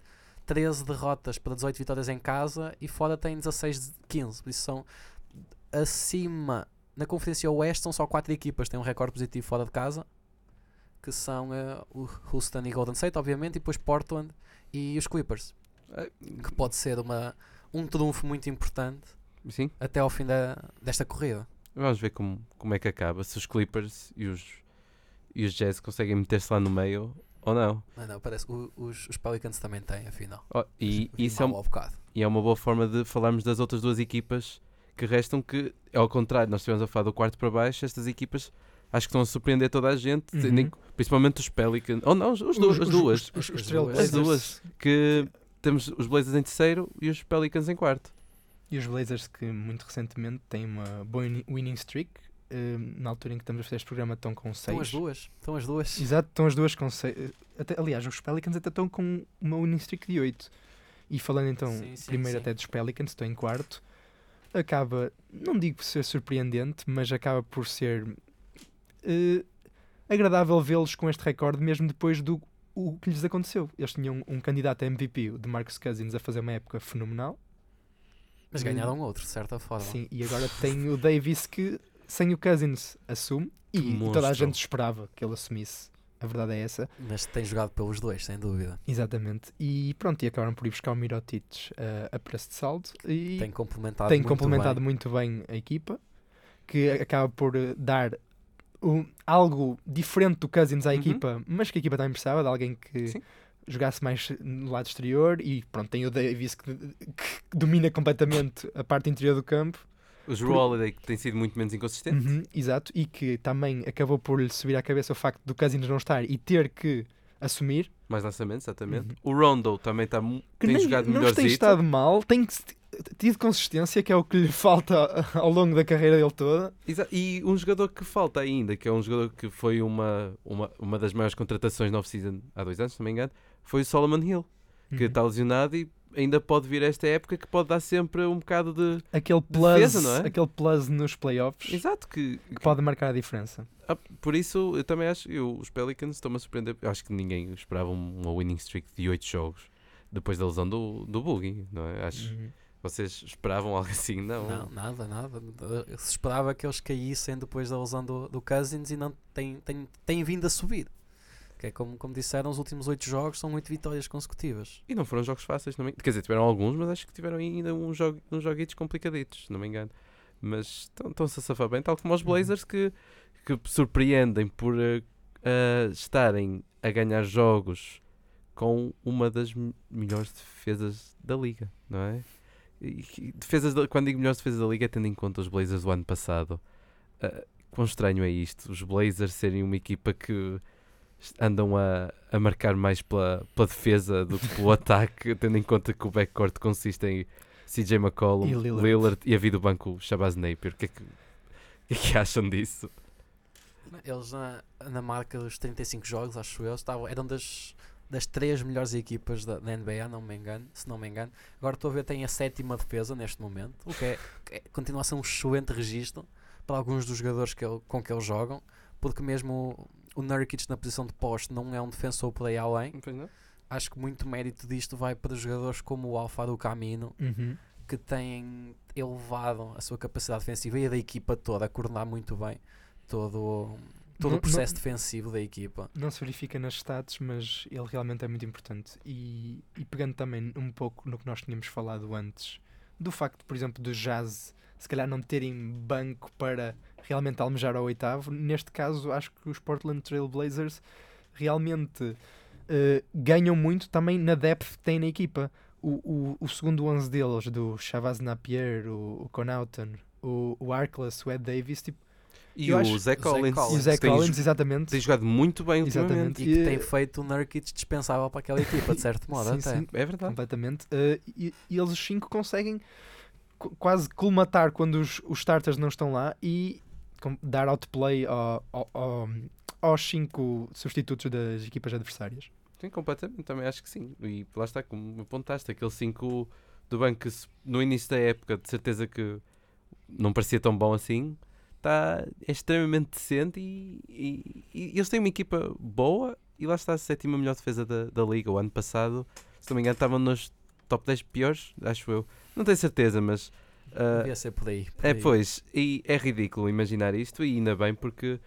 13 derrotas para 18 vitórias em casa e fora têm 16 de 15. Por isso são acima. Na Conferência Oeste são só 4 equipas que têm um recorde positivo fora de casa, que são eh, o Houston e Golden State, obviamente, e depois Portland e os Clippers, que pode ser uma, um trunfo muito importante Sim, até ao fim da, desta corrida. vamos ver como, como é que acaba. Se os Clippers e os, e os Jazz conseguem meter-se lá no meio ou não. Não, não, parece o- os, os Pelicans também têm, afinal. Oh, e isso é, um- bocado. e é uma boa forma de falarmos das outras duas equipas que restam, que é ao contrário, nós estivemos a falar do quarto para baixo, estas equipas acho que estão a surpreender toda a gente, Uhum. principalmente os Pelicans, ou não, os, os du- as duas, Os, os, os As duas. que temos os Blazers em terceiro e os Pelicans em quarto. E os Blazers que muito recentemente têm uma boa win- winning streak. eh, na altura em que estamos a fazer este programa estão com 6. Estão as duas. Estão as duas. Exato, estão as duas com 6. aliás, os Pelicans até estão com uma winning streak de 8. E falando então Sim, sim, primeiro sim. até dos Pelicans, estou em quarto. Acaba, não digo por ser surpreendente, mas acaba por ser eh, agradável vê-los com este recorde, mesmo depois do o que lhes aconteceu. Eles tinham um candidato a MVP, o de Marcus Cousins, a fazer uma época fenomenal. Mas ganharam outro, de certa forma. Sim, e agora tem o Davis que, sem o Cousins, assume. E toda a gente esperava que ele assumisse. A verdade é essa. Mas tem jogado pelos dois, sem dúvida. Exatamente. E pronto, e acabaram por ir buscar o Mirotic eh, a preço de saldo. E Tem complementado tem muito complementado bem. muito bem a equipa, que acaba por eh, dar um- algo diferente do Cousins à Uhum. equipa, mas que a equipa também precisava de alguém que Sim. jogasse mais no lado exterior. E pronto, tem o Davis que, que domina completamente a parte interior do campo. O Drew Holiday que tem sido muito menos inconsistente. Uhum, exato, e que também acabou por lhe subir à cabeça o facto do Cousins não estar e ter que assumir. Mais lançamentos, exatamente. Uhum. O Rondo também está Que tem nem, jogado não melhor tem estado mal, tem que- tido consistência, que é o que lhe falta ao longo da carreira dele toda. Exa- E um jogador que falta ainda, que é um jogador que foi uma, uma, uma das maiores contratações na off-season há dois anos, se não me engano, foi o Solomon Hill, que Uhum. está lesionado e ainda pode vir esta época que pode dar sempre um bocado de. aquele plus, defesa, não é? aquele plus nos playoffs Exato, que, que pode marcar a diferença. Ah, por isso eu também acho eu, os Pelicans estão-me a surpreender. Acho que ninguém esperava um, uma winning streak de 8 jogos depois da lesão do, do Boogie, não é? Acho Uhum. Vocês esperavam algo assim, não? Não, nada, nada. Se esperava que eles caíssem depois da lesão do, do Cousins e não têm, têm, têm vindo a subir. Que é como, como disseram, os últimos 8 jogos são 8 vitórias consecutivas. E não foram jogos fáceis, não me... quer dizer, tiveram alguns, mas acho que tiveram ainda uns, jogu... uns joguitos complicaditos, se não me engano. Mas estão- estão-se a safar bem, tal como os Uhum. Blazers que, que surpreendem por eh, eh, estarem a ganhar jogos com uma das melhores defesas da liga, não é? E, defesas da- quando digo melhores defesas da liga é tendo em conta os Blazers do ano passado. Ah, quão estranho é isto? Os Blazers serem uma equipa que andam a, a marcar mais pela, pela defesa do que pelo ataque, tendo em conta que o backcourt consiste em CJ McCollum, E Lillard. Lillard. e a vida do banco Shabazz Napier. O que é que, que, é que acham disso? Eles na, na marca dos 35 jogos, acho eu, estavam, eram das, das três melhores equipas da, da NBA, não me engano, se não me engano. Agora estou a ver, tem a sétima defesa neste momento, o que, é, que é- continua a ser um excelente registro para alguns dos jogadores que ele- com que eles jogam, porque mesmo o, o Nurkic na posição de poste não é um defensor por aí além. Acho que muito mérito disto vai para jogadores como o Alfa do Camino, Uhum. que têm elevado a sua capacidade defensiva e a da equipa toda a coordenar muito bem todo, todo Não- o processo não- defensivo da equipa. Não se verifica nas stats, mas ele realmente é muito importante. E, e pegando também um pouco no que nós tínhamos falado antes, do facto, por exemplo, do Jazz se calhar não terem banco para realmente almejar ao oitavo, neste caso acho que os Portland Trail Blazers realmente eh, ganham muito também na depth que têm na equipa. O, o, o segundo 11 deles, do Shavaz Napier, o, o Connaughton, o, o Arkless, o Ed Davis, tipo, E o Zé Collins, Collins. e o tem, Collins, jo- exatamente. tem jogado muito bem ultimamente. Exatamente. E que tem E- feito o Nurkic dispensável para aquela equipa, de certo modo, Sim, até. sim. É verdade. completamente. Uh, e, e eles os cinco conseguem qu- quase colmatar quando os, os starters não estão lá e com- dar outplay ao, ao, ao- aos cinco substitutos das equipas adversárias. Sim, completamente, também acho que sim. E lá está, como apontaste, aquele 5 do banco que no início da época, de certeza que não parecia tão bom assim, tá, é extremamente decente e, e- e eles têm uma equipa boa e lá está a sétima melhor defesa da, da liga. O ano passado, se não me engano, estavam nos top 10 piores, acho eu. Não tenho certeza, mas ah, Devia ser por aí. por é, aí. pois, e é ridículo imaginar isto, e ainda bem porque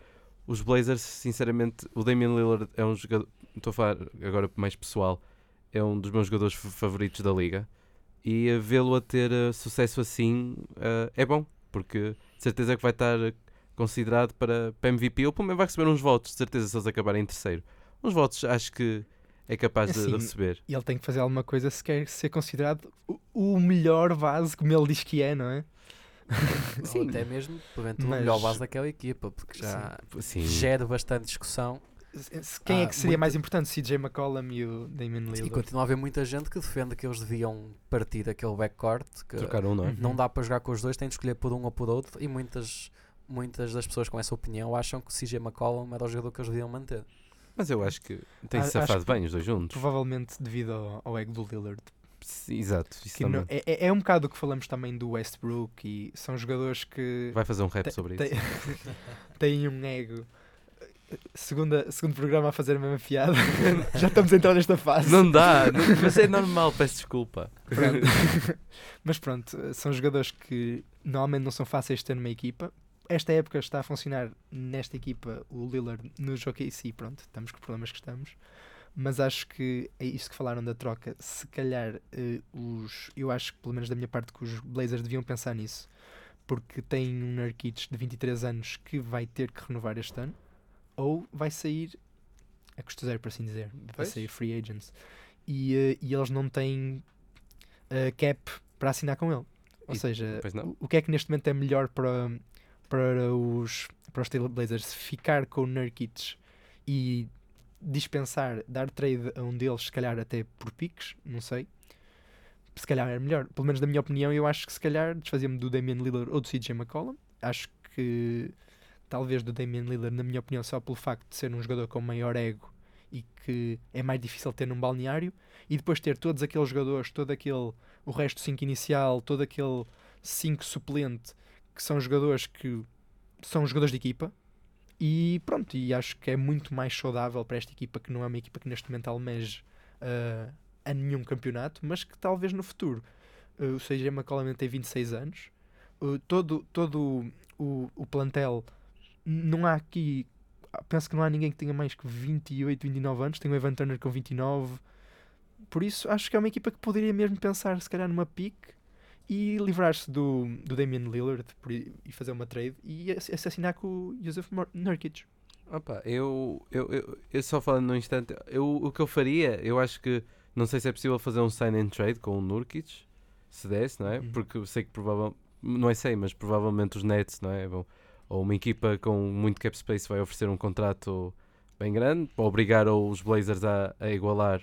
os Blazers, sinceramente, o Damian Lillard é um jogador, estou a falar agora mais pessoal, é um dos meus jogadores fa- favoritos da liga, e vê-lo a ter eh, sucesso assim eh, é bom, porque de certeza que vai estar considerado para, para MVP, ou pelo menos vai receber uns votos, de certeza, se eles acabarem em terceiro. Uns votos acho que é capaz de- de Assim, receber. E ele tem que fazer alguma coisa se quer ser considerado o, o melhor base, como ele diz que é, não é? Ou até mesmo, porventura, Mas- o melhor base daquela equipa, porque já Sim. gera bastante discussão. Quem é Ah, que seria muito- mais importante? CJ McCollum e o Damian E Lillard? continua a haver muita gente que defende que eles deviam partir aquele backcourt, que Trocar um, não é? Uhum. não dá para jogar com os dois, tem de escolher por um ou por outro, e muitas, muitas das pessoas com essa opinião acham que o CJ McCollum era o jogador que eles deviam manter. Mas eu acho que tem A- se acho safado bem os dois juntos. Provavelmente devido ao, ao ego do Lillard. Sim, Exato, isso Que também. não- é, é- é um bocado o que falamos também do Westbrook e são jogadores que Vai fazer um rap sobre isso. têm um ego. Segunda, segundo programa a fazer a mesma piada. Já estamos a entrar nesta fase. Não dá, não- mas é normal, peço desculpa. Pronto. Mas pronto, são jogadores que normalmente não são fáceis de ter numa equipa. Esta época está a funcionar nesta equipa o Lillard no jogo si, pronto, estamos com problemas que estamos. Mas acho que é isto que falaram da troca. Se calhar eh, os. Eu acho que pelo menos da minha parte que os Blazers deviam pensar nisso. Porque tem um Nurkic de 23 anos que vai ter que renovar este ano. Ou vai sair a custo zero, por assim dizer. Vai Pois. sair free agents. E, eh, e eles não têm uh, cap para assinar com ele. Ou E- seja, o, o que é que neste momento é melhor para, para os, para os Trailblazers? Ficar com o Nurkic e dispensar, dar trade a um deles, se calhar até por piques, não sei. Se calhar é melhor. Pelo menos na minha opinião, eu acho que se calhar desfazia-me do Damian Lillard ou do CJ McCollum. Acho que talvez do Damian Lillard, na minha opinião, só pelo facto de ser um jogador com maior ego e que é mais difícil ter num balneário e depois ter todos aqueles jogadores, todo aquele o resto 5 inicial, todo aquele 5 suplente que são jogadores que são jogadores de equipa e pronto, e acho que é muito mais saudável para esta equipa que não é uma equipa que neste momento almeja ah, a nenhum campeonato, mas que talvez no futuro. Ah, o CJ McCollum tem 26 anos. Ah, todo, todo o, o plantel não há aqui penso que não há ninguém que tenha mais que 28, 29 anos. Tem o Evan Turner com 29. Por isso, acho que é uma equipa que poderia mesmo pensar, se calhar, numa pick e livrar-se do, do Damian Lillard por e fazer uma trade e ass- assassinar com o Joseph Nurkic. Opa, eu, eu, eu, eu só falando num instante, eu, o que eu faria, eu acho que não sei se é possível fazer um sign and trade com o Nurkic, se desse, não é? Uhum. Porque eu sei que provavelmente, não é sei, mas provavelmente os Nets, não é? Vão, ou uma equipa com muito cap space vai oferecer um contrato bem grande, para obrigar os Blazers a, a igualar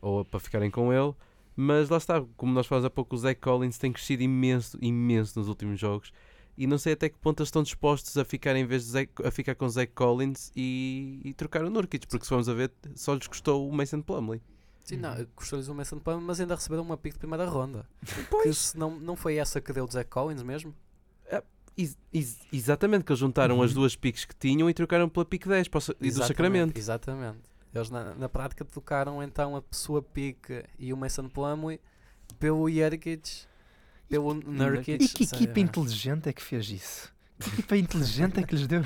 ou a- para ficarem com ele. Mas lá está, como nós falamos há pouco, o Zach Collins tem crescido imenso, imenso nos últimos jogos. E não sei até que ponto eles estão dispostos a ficar em vez de Zach- a ficar com o Zach Collins e, e trocar o Nurkic, porque se formos a ver, só lhes custou o Mason Plumlee. Sim, não, custou-lhes o Mason Plum, mas ainda receberam uma pick de primeira ronda. Que Pois. se não, não foi essa que deu o Zach Collins mesmo? Ex- ex- exatamente, que eles juntaram as Uhum. duas picks que tinham e trocaram pela pick 10 para e do Sacramento. Exatamente. Eles na, na prática trocaram então a sua pick e o Mason Plumlee pelo Jerkic, pelo Nurkic. E que equipa inteligente é que fez isso? Que equipa inteligente é que lhes deu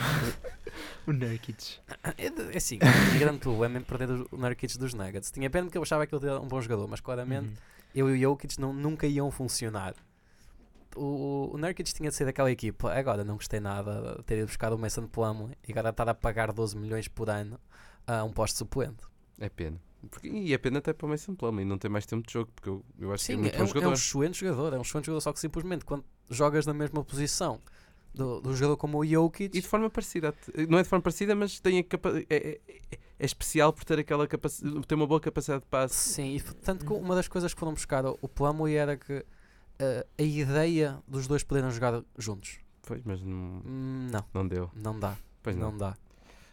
o Nurkic? É, é assim, o grande problema em perder o Nurkic dos Nuggets. Tinha pena porque eu achava que ele era um bom jogador, mas claramente Uhum. eu e o Jokic não, nunca iam funcionar. O, o Nurkic tinha de ser daquela equipa. Agora não gostei nada de ter ido buscar o Mason Plumlee e agora estar a pagar 12 milhões por ano a um posto suplente. É pena. Porque, e é pena até para o Mason Plumlee não ter mais tempo de jogo, porque eu, eu acho que é Sim, muito é, bom um, é jogador. um excelente jogador. É um excelente jogador, só que simplesmente quando jogas na mesma posição do, do jogador como o Jokic, E de forma parecida, não é de forma parecida, mas tem a capa- é, é- é especial por ter aquela capacidade, ter uma boa capacidade de passe. Sim, e tanto que uma das coisas que foram buscar o, o Plumlee era que eh, a ideia dos dois poderem jogar juntos. Pois, mas não, Não, não deu. não dá. Pois não. não dá.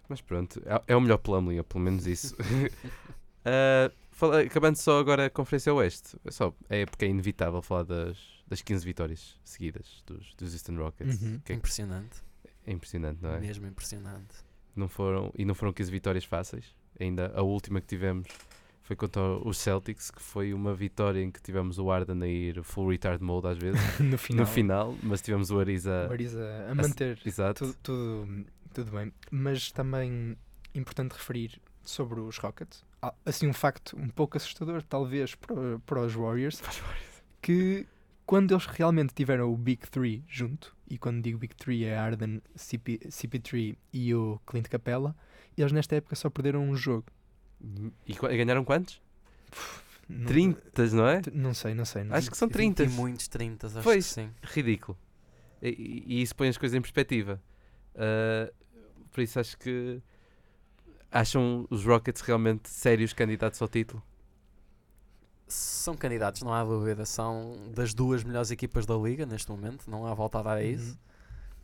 Mas pronto, é, é o melhor Plumlee, pelo menos isso. Ah, fala- acabando só agora a Conferência Oeste, é, só, é porque é inevitável falar das, das 15 vitórias seguidas dos, dos Eastern Rockets. Uhum. Que é, Impressionante. é impressionante, não é? Mesmo impressionante. Não foram, e não foram 15 vitórias fáceis. Ainda a última que tivemos foi contra os Celtics, que foi uma vitória em que tivemos o Arden a ir full retard mode às vezes, No final, no final, mas tivemos o Ariza. o Ariza a manter Exato. tudo, tudo, tudo bem. Mas também importante referir sobre os Rockets, assim um facto um pouco assustador, talvez, para, para os Warriors, que quando eles realmente tiveram o Big Three junto, e quando digo Big Three é Arden, CP, CP3 e o Clint Capella, eles nesta época só perderam um jogo. E qu- ganharam quantos? Não- 30, não é? Não sei, não sei. Não Acho que são 30. E muitos 30, acho Pois. que sim. Ridículo. E, e- isso põe as coisas em perspectiva. Ah, por isso acho que. Acham os Rockets realmente sérios candidatos ao título? São candidatos, não há dúvida. São das duas melhores equipas da liga neste momento. Não há volta a dar a Uhum. isso.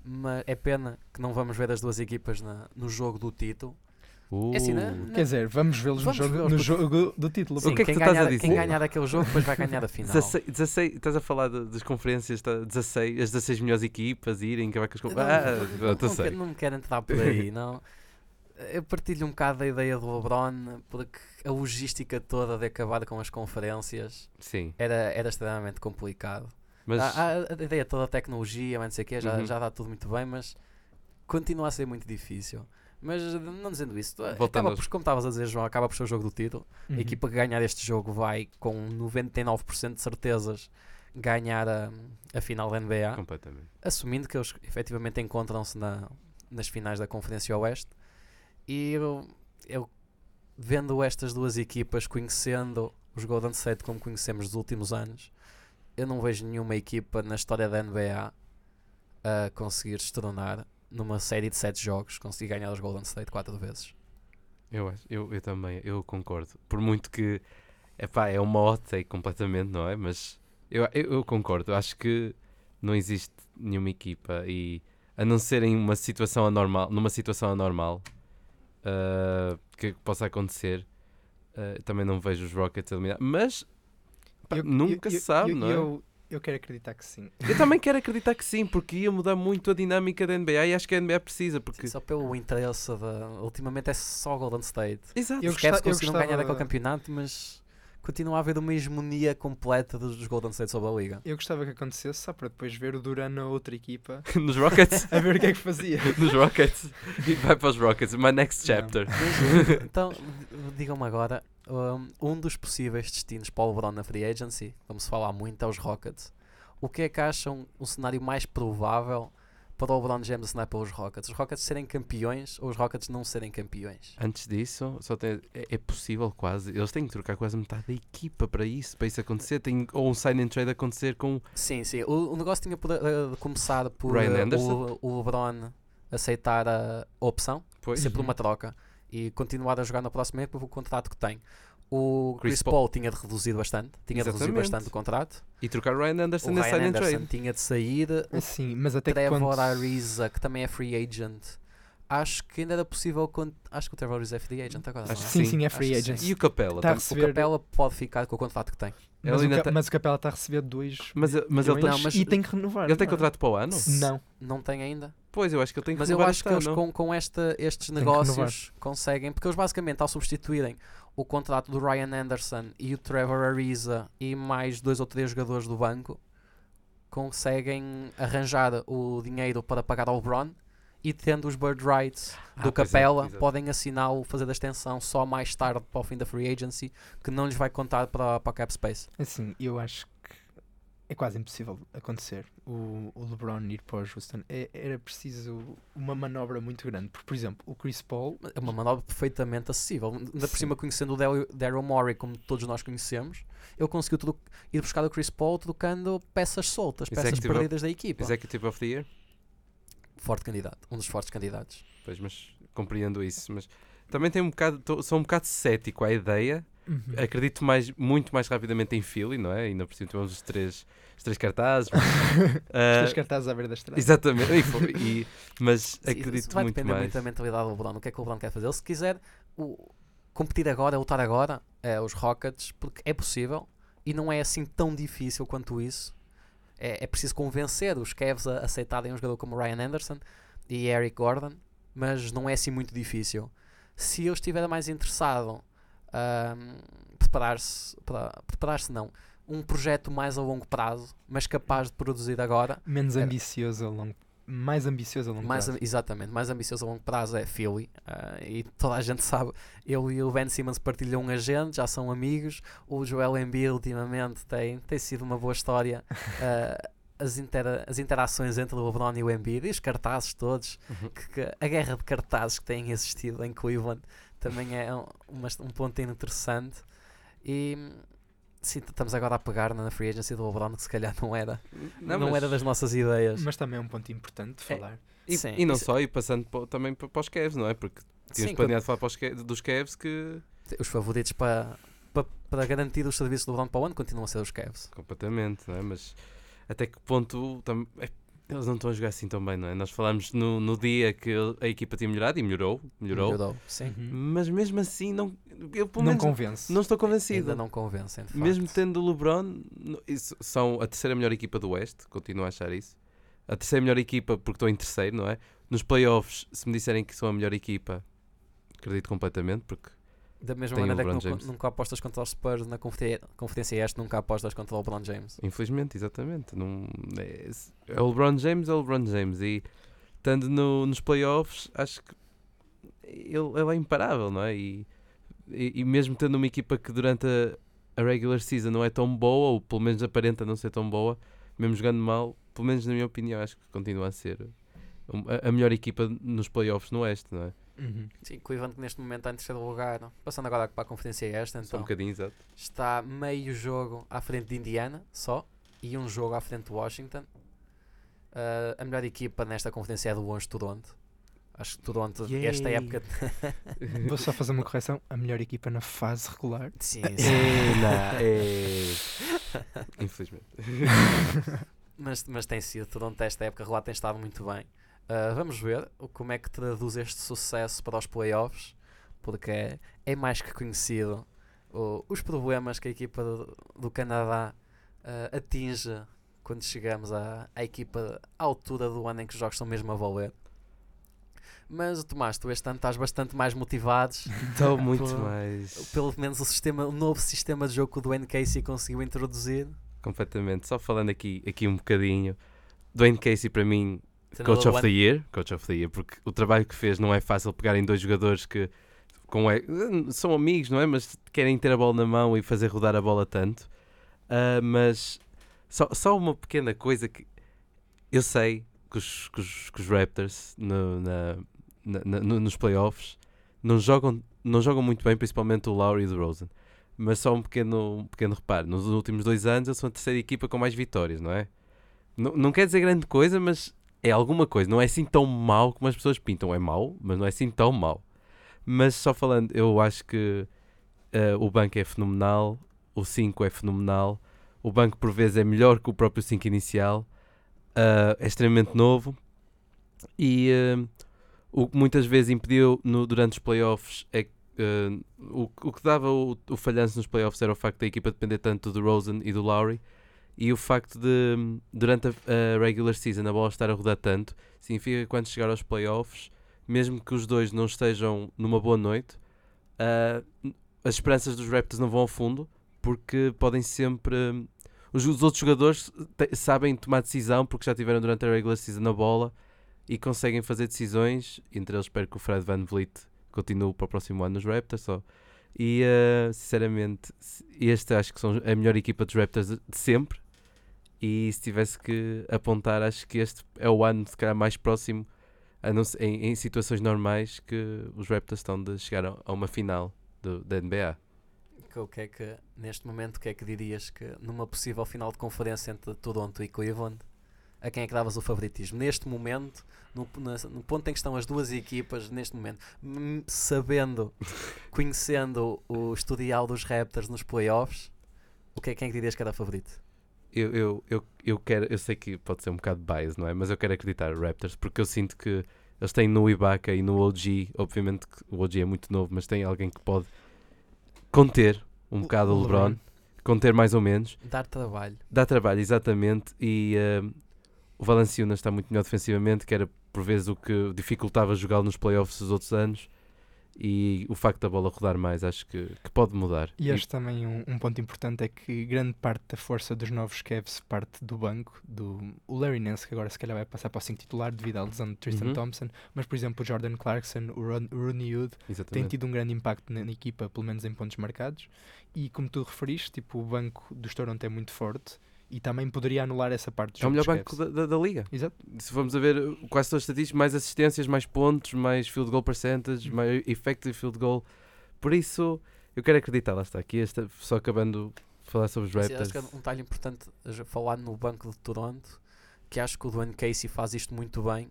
Mas é pena que não vamos ver as duas equipas na- no jogo do título. É assim, né? Uh, Quer dizer, vamos vê-los no, jogo, no do- jogo do título. O que é que quem, tu estás a ganhar, dizer? quem ganhar aquele jogo depois vai ganhar a final. 16, 16 estás a falar de- das conferências, tá, 16, as 16 melhores equipas irem acabar com as Não, conferências. Ah, não, eu tô não, quero, não me quero entrar por aí, não. Eu partilho um bocado da ideia do LeBron, porque a logística toda de acabar com as conferências Sim, era, era extremamente complicado. mas A, a- a ideia toda da tecnologia, mas não sei o quê, já, Uhum. já dá tudo muito bem, mas continua a ser muito difícil. Mas não dizendo isso, Voltando acaba por, como estavas a dizer, João, acaba por ser o jogo do título. Uhum. A equipa que ganhar este jogo vai, com 99% de certezas, ganhar a, a final da NBA completamente. assumindo que eles efetivamente encontram-se na, nas finais da Conferência Oeste. E eu, eu, vendo estas duas equipas, conhecendo os Golden State como conhecemos nos últimos anos, eu não vejo nenhuma equipa na história da NBA a conseguir destronar numa série de sete jogos, conseguir ganhar os Golden State quatro vezes. Eu, acho- eu, eu também, eu concordo. Por muito que epá, é uma hot take completamente, não é? Mas eu, eu, eu concordo. Acho que não existe nenhuma equipa e a não ser em uma situação anormal, numa situação anormal ah, que possa acontecer, ah, também não vejo os Rockets eliminar. Mas pá, Eu- nunca eu- se sabe, eu, não é? Eu, quero acreditar que sim. Eu também quero acreditar que sim, porque ia mudar muito a dinâmica da NBA e acho que a NBA precisa, porque Só pelo interesse da. Ultimamente é só Golden State. Exato. Eu gosta- eu conseguiram ganhar gostava- aquele campeonato, mas continua a haver uma hegemonia completa dos dos Golden State sobre a liga. Eu gostava que acontecesse só para depois ver o Duran na outra equipa nos Rockets, a ver o que é que fazia. nos Rockets, e vai para os Rockets, my next chapter. Então, d- digam-me agora, um, um dos possíveis destinos para o LeBron na free agency, vamos falar muito, é os Rockets. O que é que acham o cenário mais provável para o LeBron James assinar pelos Rockets? Os Rockets serem campeões ou os Rockets não serem campeões? Antes disso, só tem, é, é possível quase. Eles têm que trocar quase metade da equipa para isso, para isso acontecer. Tem, ou um sign and trade acontecer com. Sim, sim. O, o negócio tinha eh, de começar por Anderson? o, o LeBron aceitar a opção, Pois, ser por Uhum. uma troca. e continuar a jogar na próxima época com o contrato que tem. O Chris Chris, Paul- Paul, tinha de reduzir bastante, tinha de reduzir Exatamente. bastante o contrato. E trocar Ryan Anderson O na Ryan sign and Anderson trade. tinha de sair. O Assim, mas até que Trevor ponto... Ariza, que também é free agent. Acho que ainda era possível. con- Acho que o Trevor Ariza é free agent agora. Acho não é? que Sim, sim. sim, é free sim. agent. E o Capela? Tá a Tam- O receber- Capela pode ficar com o contrato que tem. Mas, Ele o Ca- tem- mas o Capela está a receber 2 Mas, mas ele, Não, tem, mas- e tem que renovar. ele tem não é? contrato para o ano? Não. Não tem ainda. Pois, eu acho que ele tem que Mas eu acho que eles com, com esta, estes negócios conseguem, porque eles basicamente ao substituírem o contrato do Ryan Anderson e o Trevor Ariza e mais dois ou três jogadores do banco, conseguem arranjar o dinheiro para pagar ao LeBron e tendo os bird rights Ah, do pois é, Capela, exato. podem assiná-lo, fazer a extensão só mais tarde para o fim da free agency, que não lhes vai contar para, para a cap space. Assim, eu acho que é quase impossível acontecer o, o LeBron ir para o Houston. É- era preciso uma manobra muito grande. Porque, por exemplo, o Chris Paul É uma manobra perfeitamente acessível. Ainda por cima, conhecendo o Daryl- Morey, como todos nós conhecemos, ele conseguiu tudo, ir buscar o Chris Paul trocando peças soltas, peças Executive of- perdidas da equipa. Executive of the Year? Forte candidato, um dos fortes candidatos. Pois, mas compreendo isso. Mas também tenho um bocado, tô- sou um bocado cético à ideia. Uhum. Acredito mais, muito mais rapidamente em Philly, não é? Ainda por cima tivemos os três, os três cartazes. Os Ah, três cartazes à beira da estrada. exatamente. E e- mas Sim, acredito isso vai muito depender mais. muito da mentalidade do LeBron. O que é que o LeBron quer fazer? Ele, se quiser o- competir agora, lutar agora, é os Rockets, porque é possível e não é assim tão difícil quanto isso. É, é preciso convencer os Cavs a aceitarem um jogador como Ryan Anderson e Eric Gordon, mas não é assim muito difícil. Se eu estiver mais interessado, ahm, preparar-se, para- preparar-se não, um projeto mais a longo prazo, mas capaz de produzir agora, Menos Era- ambicioso a longo Mais ambicioso a longo mais, prazo. exatamente, mais ambicioso a longo prazo é Philly. ah, e toda a gente sabe, eu e o Ben Simmons partilham um agente, já são amigos. O Joel Embiid ultimamente tem, tem sido uma boa história. ah, as, intera- as interações entre o LeBron e o Embiid e os cartazes todos, Uhum. que, que a guerra de cartazes que tem existido em Cleveland também é um, uma- um ponto interessante. E sim, estamos agora a pegar na free agency do LeBron, que se calhar não era, não, mas- era das nossas ideias. Mas também é um ponto importante de É. falar. E, Sim, e não isso- só, e passando também pa- para os Cavs, não é? Porque tínhamos Sim, planeado falar para os dos Cavs que. os favoritos para, para, para garantir os serviços do LeBron para o ano continuam a ser os Cavs. Completamente, não é? Mas até que ponto. tam- é- eles não estão a jogar assim tão bem, não é? Nós falámos no, no dia que a equipa tinha melhorado e melhorou, melhorou. Sim. Uhum. Mas mesmo assim, não, eu pelo Não menos convence. não estou convencido. Ainda não convencem. de Mesmo tendo o LeBron, isso- são a terceira melhor equipa do Oeste, continuo a achar isso. A terceira melhor equipa porque estou em terceiro, não é? Nos playoffs, se me disserem que são a melhor equipa, acredito completamente, porque Da mesma tem maneira que nunca, nunca apostas contra os Spurs na conferência, conferência Este, nunca apostas contra o LeBron James. infelizmente, exatamente, não, é, é o LeBron James, é o LeBron James. E estando no- nos playoffs, acho que ele, ele é imparável, não é? E, e, e mesmo tendo uma equipa que durante a, a regular season não é tão boa, ou pelo menos aparenta não ser tão boa, mesmo jogando mal, pelo menos na minha opinião, acho que continua a ser a, a melhor equipa nos playoffs no Oeste, não é? Uhum. Sim, Cleveland que neste momento está em terceiro lugar. Passando agora para a conferência Este, Só um então bocadinho, exato. está meio jogo à frente de Indiana só e um jogo à frente de Washington. Ah, a melhor equipa nesta conferência é do longe Toronto. Acho que Toronto, esta Yay. época. Vou só fazer uma correção. A melhor equipa na fase regular. sim, É, sim. é. Infelizmente. mas, mas tem sido. Toronto, esta época, regular tem estado muito bem. Ah, vamos ver como é que traduz este sucesso para os playoffs, porque é, mais que conhecido o- os problemas que a equipa do, do Canadá ah, atinge quando chegamos à, à equipa à altura do ano em que os jogos são mesmo a valer. Mas Tomás, tu este ano estás bastante mais motivados. Estou muito Pelo- mais. Pelo menos o, sistema, o novo sistema de jogo que o Dwayne Casey conseguiu introduzir. Completamente. Só falando aqui, aqui um bocadinho. Dwayne Casey, para mim, Coach of the Year. Coach of the Year, porque o trabalho que fez não é fácil pegar em dois jogadores que com, é- são amigos, não é? Mas querem ter a bola na mão e fazer rodar a bola tanto. Ah, mas só, só uma pequena coisa que eu sei que os, que os, que os Raptors no- na- na- na- no- nos playoffs não jogam, não jogam muito bem, principalmente o Lowry e o Rosen. Mas só um pequeno, um pequeno reparo: nos últimos dois anos eles são a terceira equipa com mais vitórias, não é? Não, não quer dizer grande coisa, mas é alguma coisa. Não é assim tão mau como as pessoas pintam. É mau, mas não é assim tão mau. Mas só falando, eu acho que eh, o banco é fenomenal, o 5 é fenomenal, o banco por vezes é melhor que o próprio 5 inicial, ah, é extremamente novo e eh, o que muitas vezes impediu no- durante os playoffs é o, o que dava o, o falhanço nos playoffs era o facto da equipa depender tanto do Rosen e do Lowry e o facto de durante a, a regular season a bola estar a rodar tanto significa que quando chegar aos playoffs mesmo que os dois não estejam numa boa noite ah, as esperanças dos Raptors não vão ao fundo porque podem sempre os, os outros jogadores sabem tomar decisão porque já tiveram durante a regular season a bola e conseguem fazer decisões entre eles espero que o Fred Van Vliet continue para o próximo ano nos Raptors só. E ah, sinceramente este acho que são a melhor equipa dos Raptors de sempre e se tivesse que apontar acho que este é o ano se calhar mais próximo ser- em, em situações normais que os Raptors estão de chegar a, uma final do- da NBA O que é que, neste momento, o que é que dirias que numa possível final de conferência entre Toronto e Cleveland, a quem é que davas o favoritismo? Neste momento, no, no ponto em que estão as duas equipas, neste momento, sabendo, conhecendo o historial dos Raptors nos playoffs, o que é, quem é que dirias que era favorito? Eu, eu, eu, eu quero, eu sei que pode ser um bocado bias, não é? Mas eu quero acreditar Raptors porque eu sinto que eles têm no Ibaka e no OG, obviamente que o OG é muito novo, mas tem alguém que pode conter um O- bocado o LeBron, LeBron. conter mais ou menos, Dar trabalho. dá trabalho, exatamente, e eh, o Valanciunas está muito melhor defensivamente, que era por vezes o que dificultava jogá-lo nos playoffs dos outros anos, e o facto da bola rodar mais acho que, que pode mudar. E acho também um, um ponto importante é que grande parte da força dos novos Cavs parte do banco, do o Larry Nance, que agora se calhar vai passar para o 5 titular devido à lesão de Tristan Uhum. Thompson, mas por exemplo o Jordan Clarkson, o Ron, o Rooney Hood, tem Exatamente. tido um grande impacto na, na equipa, pelo menos em pontos marcados, e como tu referiste, tipo, o banco dos Toronto é muito forte e também poderia anular essa parte do É o melhor banco da, da, da liga. Exato. se formos a ver quase todas as estatísticas, mais assistências, mais pontos, mais field goal percentage, Uhum. mais effective field goal. Por isso, eu quero acreditar, lá está, aqui esta, só acabando de falar sobre os Sim, Raptors. acho que é um detalhe importante já falar no banco de Toronto, que acho que o Dwayne Casey faz isto muito bem,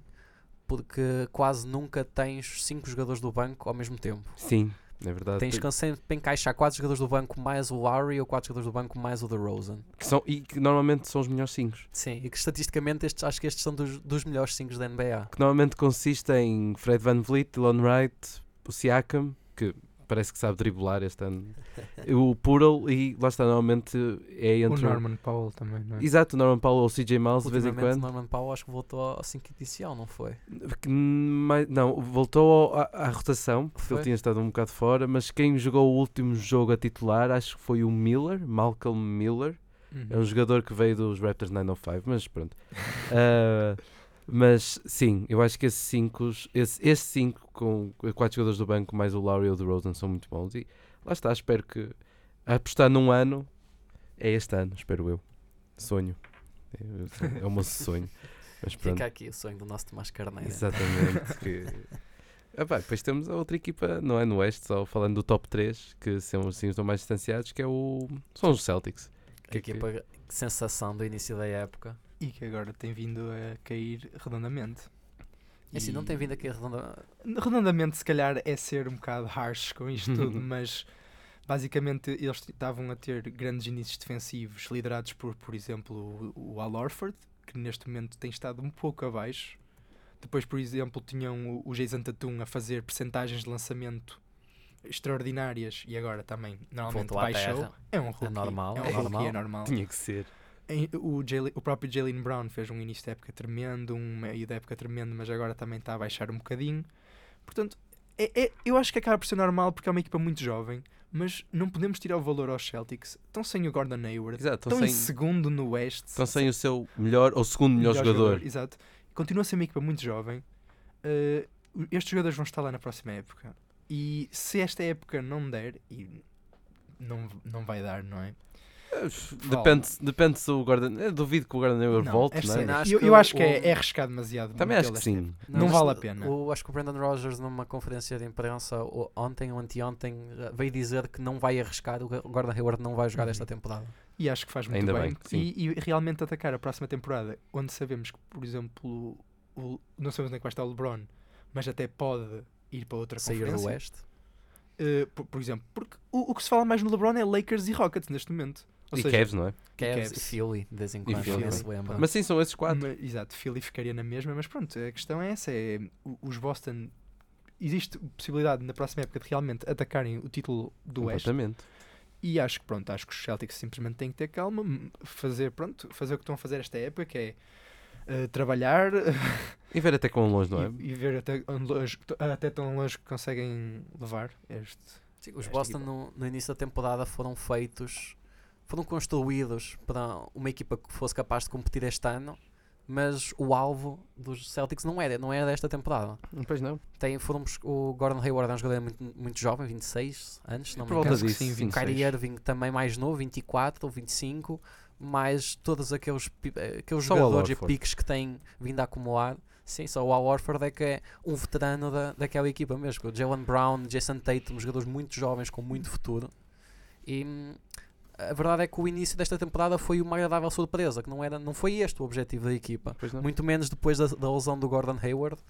porque quase nunca tens cinco jogadores do banco ao mesmo tempo. Sim, é verdade. Tens que sempre encaixar quatro jogadores do banco mais o Lowry ou quatro jogadores do banco mais o DeRozan. Que são, e que normalmente são os melhores 5. Sim, e que estatisticamente estes, acho que estes são dos, dos melhores 5 da NBA. Que normalmente consiste em Fred Van Vliet, Lon Wright, o Siakam, que parece que sabe driblar este ano, o Pural e lá está, normalmente é O entre. Norman Powell também, não é? Exato, o Norman Powell ou o CJ Miles de vez em quando. Norman Powell acho que voltou ao 5 inicial, não foi? Mais- não, voltou ao- à, à rotação, porque Foi? ele tinha estado um bocado fora, mas quem jogou o último jogo a titular acho que foi o Miller, Malcolm Miller. Uhum. É um jogador que veio dos Raptors 905, mas pronto. Ah, mas sim, eu acho que esses 5, esse, cinco com quatro jogadores do banco, mais o Lowry e o DeRozan são muito bons. E lá está, espero que apostar num ano é este ano, espero eu. Sonho. É, é o meu sonho. Mas pronto. Fica aqui o sonho do nosso Tomás Carneiro. Exatamente. que... Ah, pá, depois temos a outra equipa, não é no Oeste, só falando do top 3, que são assim, estão mais distanciados, que é o... são os Celtics. Que é que- equipa sensação do início da época. E que agora tem vindo a cair redondamente. É assim, não tem vindo a redonda. Redondamente, se calhar, é ser um bocado harsh com isto tudo, Uhum. mas basicamente eles estavam a ter grandes inícios defensivos liderados por, por exemplo, o, o Al Horford, que neste momento tem estado um pouco abaixo. Depois, por exemplo, tinham o, Jason Tatum a fazer percentagens de lançamento extraordinárias e agora também normalmente Voltou baixou. É um rookie. normal, É um é rookie, normal. é normal. Tinha que ser. O, Jalen- o próprio Jalen Brown fez um início de época tremendo, um meio de época tremendo, mas agora também está a baixar um bocadinho. Portanto, é, é- eu acho que acaba por ser normal porque é uma equipa muito jovem, mas não podemos tirar o valor aos Celtics. Estão sem o Gordon Hayward, Exato, estão estão em sem, segundo no West. estão sem o seu melhor ou segundo melhor, jogador. Exato. Continua a ser uma equipa muito jovem. Uh, estes jogadores vão estar lá na próxima época. E se esta época não der, e não, não vai dar, não é? Depende, depende se o Gordon. Eu duvido que o Gordon Hayward Não, volte, é não é? Acho eu, que eu acho que o- é, é arriscado demasiado. Também acho que metê-lo este sim. Não mas vale a pena. o- acho que o Brandon Rogers, numa conferência de imprensa ontem ou anteontem, veio dizer que não vai arriscar. O Gordon Hayward não vai jogar Uhum. esta temporada. E acho que faz muito Ainda bem. bem, e, e realmente atacar a próxima temporada, onde sabemos que, por exemplo, o, não sabemos onde é que vai estar o LeBron, mas até pode ir para outra Sair do conferência. Oeste. Uh, por, por exemplo, porque o, o que se fala mais no LeBron é Lakers e Rockets neste momento. Ou e seja, Cavs, não é? Cavs e Cavs. Philly, de vez em quando, Philly. se lembra. Mas sim, são esses quatro. Mas, exato, Philly ficaria na mesma, mas pronto, a questão é essa: é os Boston. Existe possibilidade na próxima época de realmente atacarem o título do Oeste Completamente. e acho que pronto, acho que os Celtics simplesmente têm que ter calma, fazer pronto, fazer o que estão a fazer esta época, que é eh, trabalhar E ver até quão longe, não é? e, e ver até, onde longe- até tão longe que conseguem levar este. Sim, os Boston no, no início da temporada foram feitos, foram construídos para uma equipa que fosse capaz de competir este ano, mas o alvo dos Celtics não era, não era desta temporada. Pois não. Tem, foram, o Gordon Hayward é um jogador muito, muito jovem, 26 anos, se não me engano. disso. sim, O 26. Kyrie Irving também mais novo, 24 ou 25, mais todos aqueles, eh, aqueles Só o jogadores e piques que têm vindo a acumular. Sim, só o Al Horford é que é um veterano da, daquela equipa mesmo. O Jalen Brown, Jason Tatum, jogadores muito jovens com muito futuro. E hum, a verdade é que o início desta temporada foi uma agradável surpresa, que não, era, não foi este o objetivo da equipa. Muito menos depois da, da lesão do Gordon Hayward.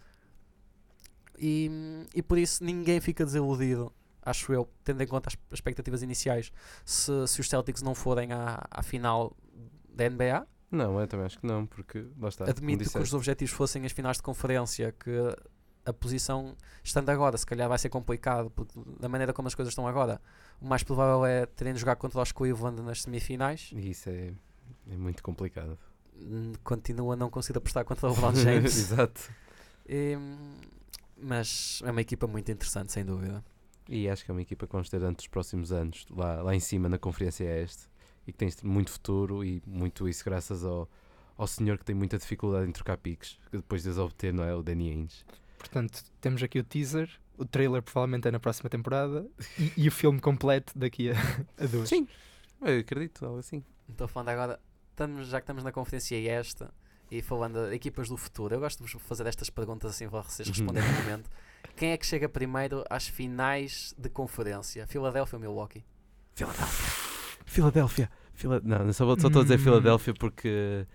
E, e por isso ninguém fica desiludido, acho eu, tendo em conta as as expectativas iniciais, se, se os Celtics não forem à, à final da NBA. Não, eu também acho que não, porque lá está. Admito que os objetivos fossem as finais de conferência, que a posição, estando agora, se calhar vai ser complicado, porque da maneira como as coisas estão agora, o mais provável é terem de jogar contra os Cleveland nas semifinais. Isso é, é muito complicado. Hum, Continua a não conseguir apostar contra o LeBron James. Exato. E, mas é uma equipa muito interessante, sem dúvida. E acho que é uma equipa que vamos ter durante os próximos anos, lá, lá em cima na Conferência Este, e que tem muito futuro e muito isso graças ao, ao senhor que tem muita dificuldade em trocar piques, que depois de os obter, não é? O Danny Ainge. Portanto, temos aqui o teaser, o trailer provavelmente é na próxima temporada e, e o filme completo daqui a, a duas. Sim. Eu acredito, algo assim. Estou falando agora, estamos, já que estamos na conferência esta e falando de equipas do futuro, eu gosto de vos fazer estas perguntas assim para vocês Uhum. responderem no momento. Quem é que chega primeiro às finais de conferência? Filadélfia ou Milwaukee? Filadélfia. Fila... Não, não só vou- só estou a dizer Hum. Filadélfia porque.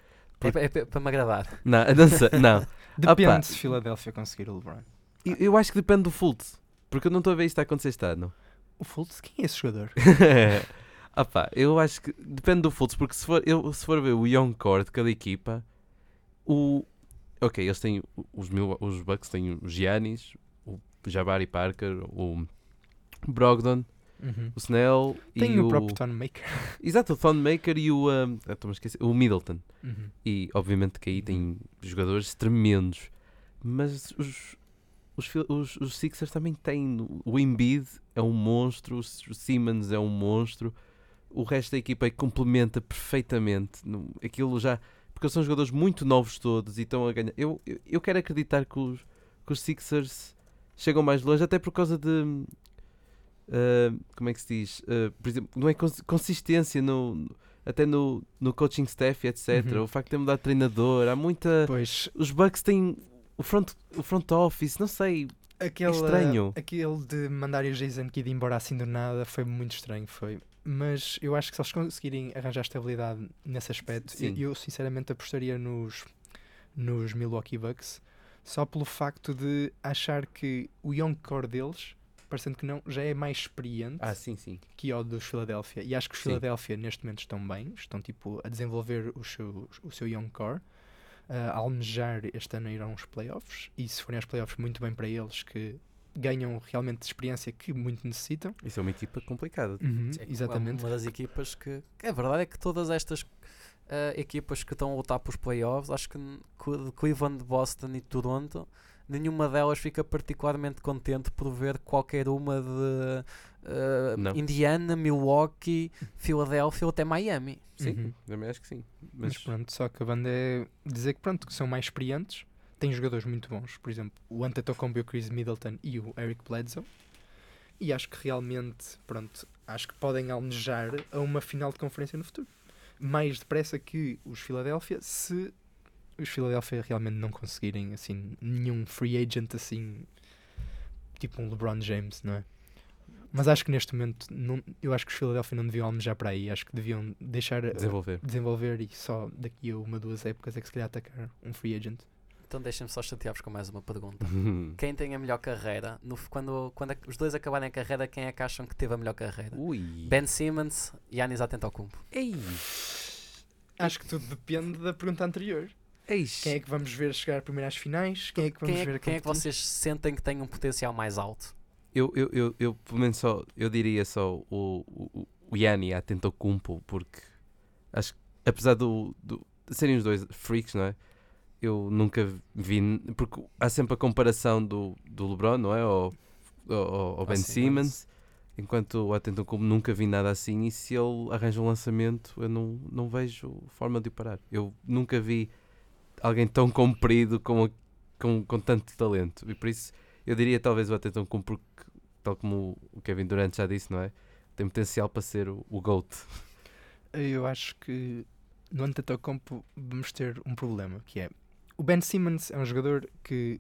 É, pa- é pa- para me agradar. Não, não, sei, não. Depende Opa. se Filadélfia conseguir o LeBron. Eu, eu acho que depende do Fultz, porque eu não estou a ver isto a acontecer este ano. O Fultz, quem é esse jogador? pá, eu acho que depende do Fultz, porque se for, eu, se for ver o young core de cada equipa, o. Ok, eles têm os, mil, os Bucks têm o Giannis, o Jabari Parker, o Brogdon, Uhum. o Snell Tem e o o. próprio Maker. Exato, o Thonmaker e o. Um, ah, a esquecer, o Middleton. Uhum. E obviamente que aí tem jogadores tremendos. Mas os, os, os, os Sixers também têm. O Embiid é um monstro, o Simmons é um monstro. O resto da equipa complementa perfeitamente. Aquilo já. Porque são jogadores muito novos todos e estão a ganhar. Eu, eu, eu quero acreditar que os, que os Sixers chegam mais longe, até por causa de. Ah, como é que se diz? Ah, por exemplo, não é cons- consistência no, até no, no coaching staff, etc. Uhum. O facto de ter mudado de treinador, há muita. Pois, Os Bucks têm o front, o front office, não sei. aquele, estranho. aquele de mandar o Jason Kidd embora assim do nada foi muito estranho, foi. Mas eu acho que se eles conseguirem arranjar estabilidade nesse aspecto, eu, eu sinceramente apostaria nos, nos Milwaukee Bucks, só pelo facto de achar que o young core deles, parecendo que não, já é mais experiente Ah, sim, sim. que o dos Philadelphia. E acho que os Sim. Philadelphia neste momento estão bem, estão tipo a desenvolver o seu, o seu young core, a almejar este ano a ir a uns playoffs. E se forem aos playoffs, muito bem para eles que ganham realmente experiência que muito necessitam. Isso é uma equipa complicada. Sim, é exatamente. Uma das equipas que. que A verdade é que todas estas eh, equipas que estão a lutar para os playoffs, acho que Cleveland, Boston e Toronto, nenhuma delas fica particularmente contente por ver qualquer uma de Não. Indiana, Milwaukee, Filadélfia ou até Miami. Sim, Uhum. também acho que sim. Mas, Mas, pronto, só que a banda é dizer que pronto, que são mais experientes, têm jogadores muito bons, por exemplo, o Antetokounmpo, o Chris Middleton e o Eric Bledsoe. E acho que realmente, pronto, acho que podem almejar a uma final de conferência no futuro. Mais depressa que os Philadelphia, se os Philadelphia realmente não conseguirem assim nenhum free agent assim, tipo um LeBron James, não é? Mas acho que neste momento, não, eu acho que os Philadelphia não deviam almejar para aí. Acho que deviam deixar desenvolver. desenvolver e só daqui a uma, duas épocas é que se calhar atacar um free agent. Então deixem-me só chatear-vos com mais uma pergunta. Quem tem a melhor carreira? No, quando, quando a- os dois acabarem a carreira, quem é que acham que teve a melhor carreira? Ui. Ben Simmons e Anis Antetokounmpo. Ei. Acho que tudo depende da pergunta anterior. Eish. Quem é que vamos ver chegar primeiro às finais? Quem é que vamos Quem é, ver a quem é que vocês sentem que tem um potencial mais alto? Eu, eu, eu, eu, pelo menos só, eu diria só o, o, o Yanni Antetokounmpo, porque acho que, apesar do, do, de serem os dois freaks, não é? Eu nunca vi, porque há sempre a comparação do, do LeBron, não é? Ou, ou, ou Ah, Ben sim, Simmons, enquanto o Antetokounmpo nunca vi nada assim, e se ele arranja um lançamento, eu não, não vejo forma de o parar. Eu nunca vi alguém tão comprido com, com, com tanto talento, e por isso eu diria talvez o Antetokounmpo porque, tal como o Kevin Durant já disse, não é? Tem potencial para ser o, o GOAT. Eu acho que no Antetokounmpo vamos ter um problema, que é o Ben Simmons é um jogador que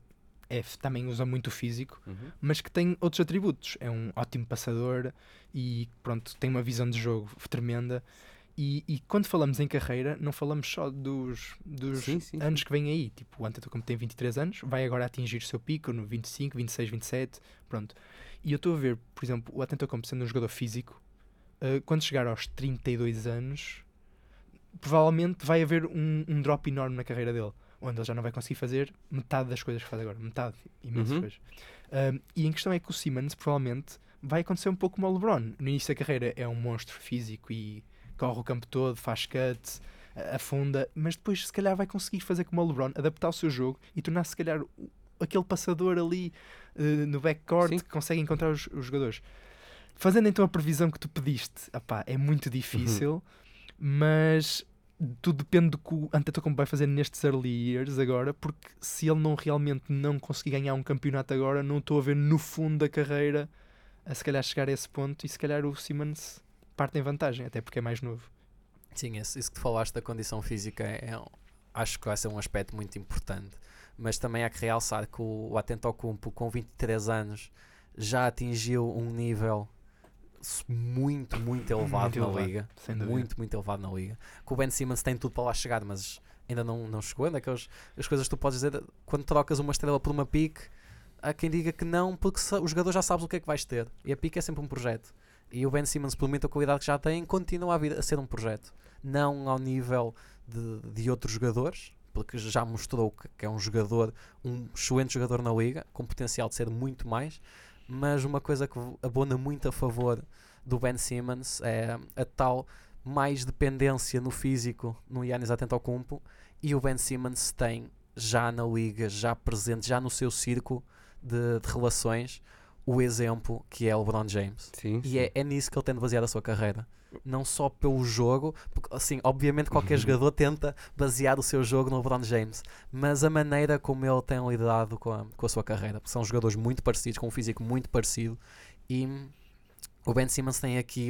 é, também usa muito o físico, mas que tem outros atributos. É um ótimo passador e pronto, tem uma visão de jogo tremenda. E, e quando falamos em carreira, não falamos só dos, dos Sim, sim, anos que vêm aí. Tipo, o Antetokounmpo tem 23 anos, vai agora atingir o seu pico no 25, 26, 27, pronto. E eu estou a ver, por exemplo, o Antetokounmpo sendo um jogador físico, uh, quando chegar aos 32 anos, provavelmente vai haver um, um drop enorme na carreira dele, onde ele já não vai conseguir fazer metade das coisas que faz agora, metade, imensas Uhum. coisas. E em questão é que o Simmons provavelmente vai acontecer um pouco como o LeBron. No início da carreira é um monstro físico e corre o campo todo, faz cut, afunda, mas depois se calhar vai conseguir fazer como o LeBron, adaptar o seu jogo e tornar-se se calhar aquele passador ali eh, no backcourt Sim. que consegue encontrar os, os jogadores. Fazendo então a previsão que tu pediste, apá, é muito difícil, mas tudo depende do que o Antetokounmpo vai fazer nestes early years agora, porque se ele não realmente não conseguir ganhar um campeonato agora, não estou a ver no fundo da carreira a se calhar chegar a esse ponto e se calhar o Simmons parte em vantagem, até porque é mais novo. Sim, esse- isso que tu falaste da condição física é, é acho que vai ser um aspecto muito importante. Mas também há que realçar que o, o Antetokounmpo com 23 anos já atingiu um nível muito, muito elevado Muito na elevado, liga. Muito, muito elevado na liga. Que o Ben Simmons tem tudo para lá chegar, mas ainda não, não chegou. Ainda aquelas as coisas que tu podes dizer quando trocas uma estrela por uma pique, há quem diga que não, porque o jogador já sabes o que é que vais ter. E a pique é sempre um projeto. E o Ben Simmons, pelo menos a qualidade que já tem, continua a, vir a ser um projeto. Não ao nível de, de outros jogadores, porque já mostrou que, que é um jogador, um excelente jogador na liga, com potencial de ser muito mais. Mas uma coisa que abona muito a favor do Ben Simmons é a tal mais dependência no físico no Yannis Antetokounmpo e o Ben Simmons tem já na liga, já presente, já no seu círculo de, de relações, o exemplo que é o LeBron James. Sim, E é, é nisso que ele tem de basear a sua carreira. Não só pelo jogo, porque assim, obviamente qualquer jogador tenta basear o seu jogo no LeBron James, mas a maneira como ele tem lidado com a, com a sua carreira, porque são jogadores muito parecidos, com um físico muito parecido, e o Ben Simmons tem aqui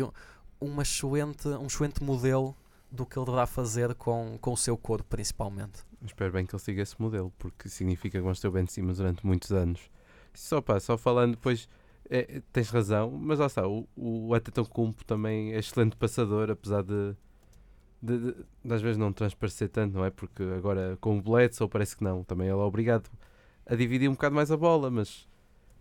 uma excelente, um excelente modelo do que ele deverá fazer com, com o seu corpo, principalmente. Espero bem que ele siga esse modelo, porque significa que vamos ter o Ben Simmons durante muitos anos. Só, pá, só falando depois, é, tens razão, mas lá está, o, o Antetokounmpo também é excelente passador, apesar de, de, de, de às vezes não transparecer tanto, não é? Porque agora com o Bledsoe parece que não, também ele é obrigado a dividir um bocado mais a bola, mas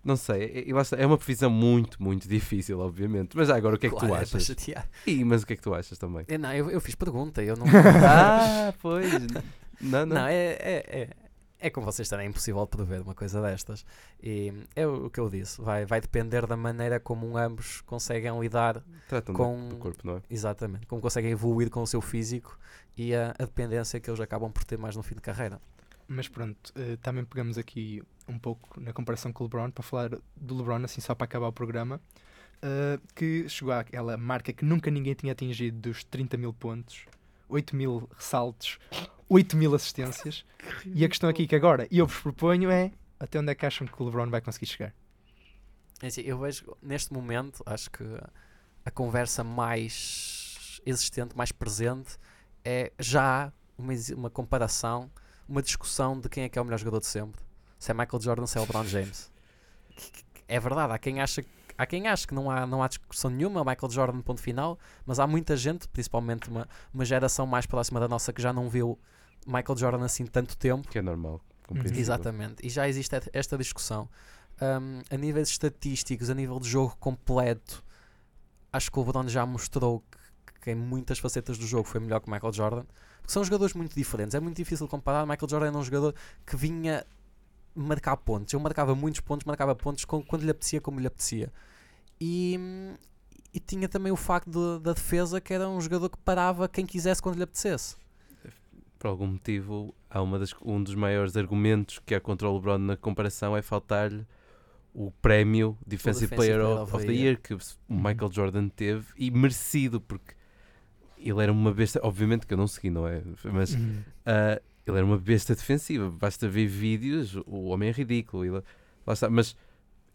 não sei, é, é, está, é uma previsão muito, muito difícil, obviamente. Mas já agora, o que é que Claro, tu para achas? chatear. Ih, mas o que é que tu achas também? Eu, não, eu, eu fiz pergunta, eu não. ah, pois, não, não. Não, é, é, é, como vocês disseram, é impossível prever uma coisa destas. E é o, o que eu disse, vai, vai depender da maneira como ambos conseguem lidar, Tratam com- do corpo, não é? exatamente, como conseguem evoluir com o seu físico e a, a dependência que eles acabam por ter mais no fim de carreira. Mas pronto, eh, também pegamos aqui um pouco na comparação com o LeBron, para falar do LeBron, assim só para acabar o programa, eh, que chegou àquela marca que nunca ninguém tinha atingido dos 30 mil pontos, 8 mil ressaltos, 8 mil assistências. E a questão aqui que agora eu vos proponho é até onde é que acham que o LeBron vai conseguir chegar? É assim, eu vejo neste momento, acho que a conversa mais existente, mais presente, é já uma, uma comparação, uma discussão de quem é que é o melhor jogador de sempre. Se é Michael Jordan, se é o LeBron James. É verdade, há quem acha Há quem ache que não há, não há discussão nenhuma, Michael Jordan, ponto final, mas há muita gente, principalmente uma, uma geração mais próxima da nossa, que já não viu Michael Jordan assim tanto tempo, Que é normal. compreensível. Exatamente. E já existe esta discussão. Um, a níveis estatísticos, a nível de jogo completo, acho que o LeBron já mostrou que, que em muitas facetas do jogo foi melhor que o Michael Jordan. Porque são jogadores muito diferentes. É muito difícil comparar. Michael Jordan era um jogador que vinha marcar pontos. Eu marcava muitos pontos, marcava pontos com- quando lhe apetecia, como lhe apetecia. E, e tinha também o facto de- da defesa, que era um jogador que parava quem quisesse quando lhe apetecesse. Por algum motivo, há uma das- um dos maiores argumentos que há contra o LeBron na comparação é faltar-lhe o prémio Defensive, Defensive Player Player of, of the Year. Year que o Michael Jordan teve e merecido, porque ele era uma besta. Obviamente que eu não segui, não é? Mas Uhum. ah, ele era uma besta defensiva. Basta ver vídeos, o homem é ridículo. Ele, lá está. Mas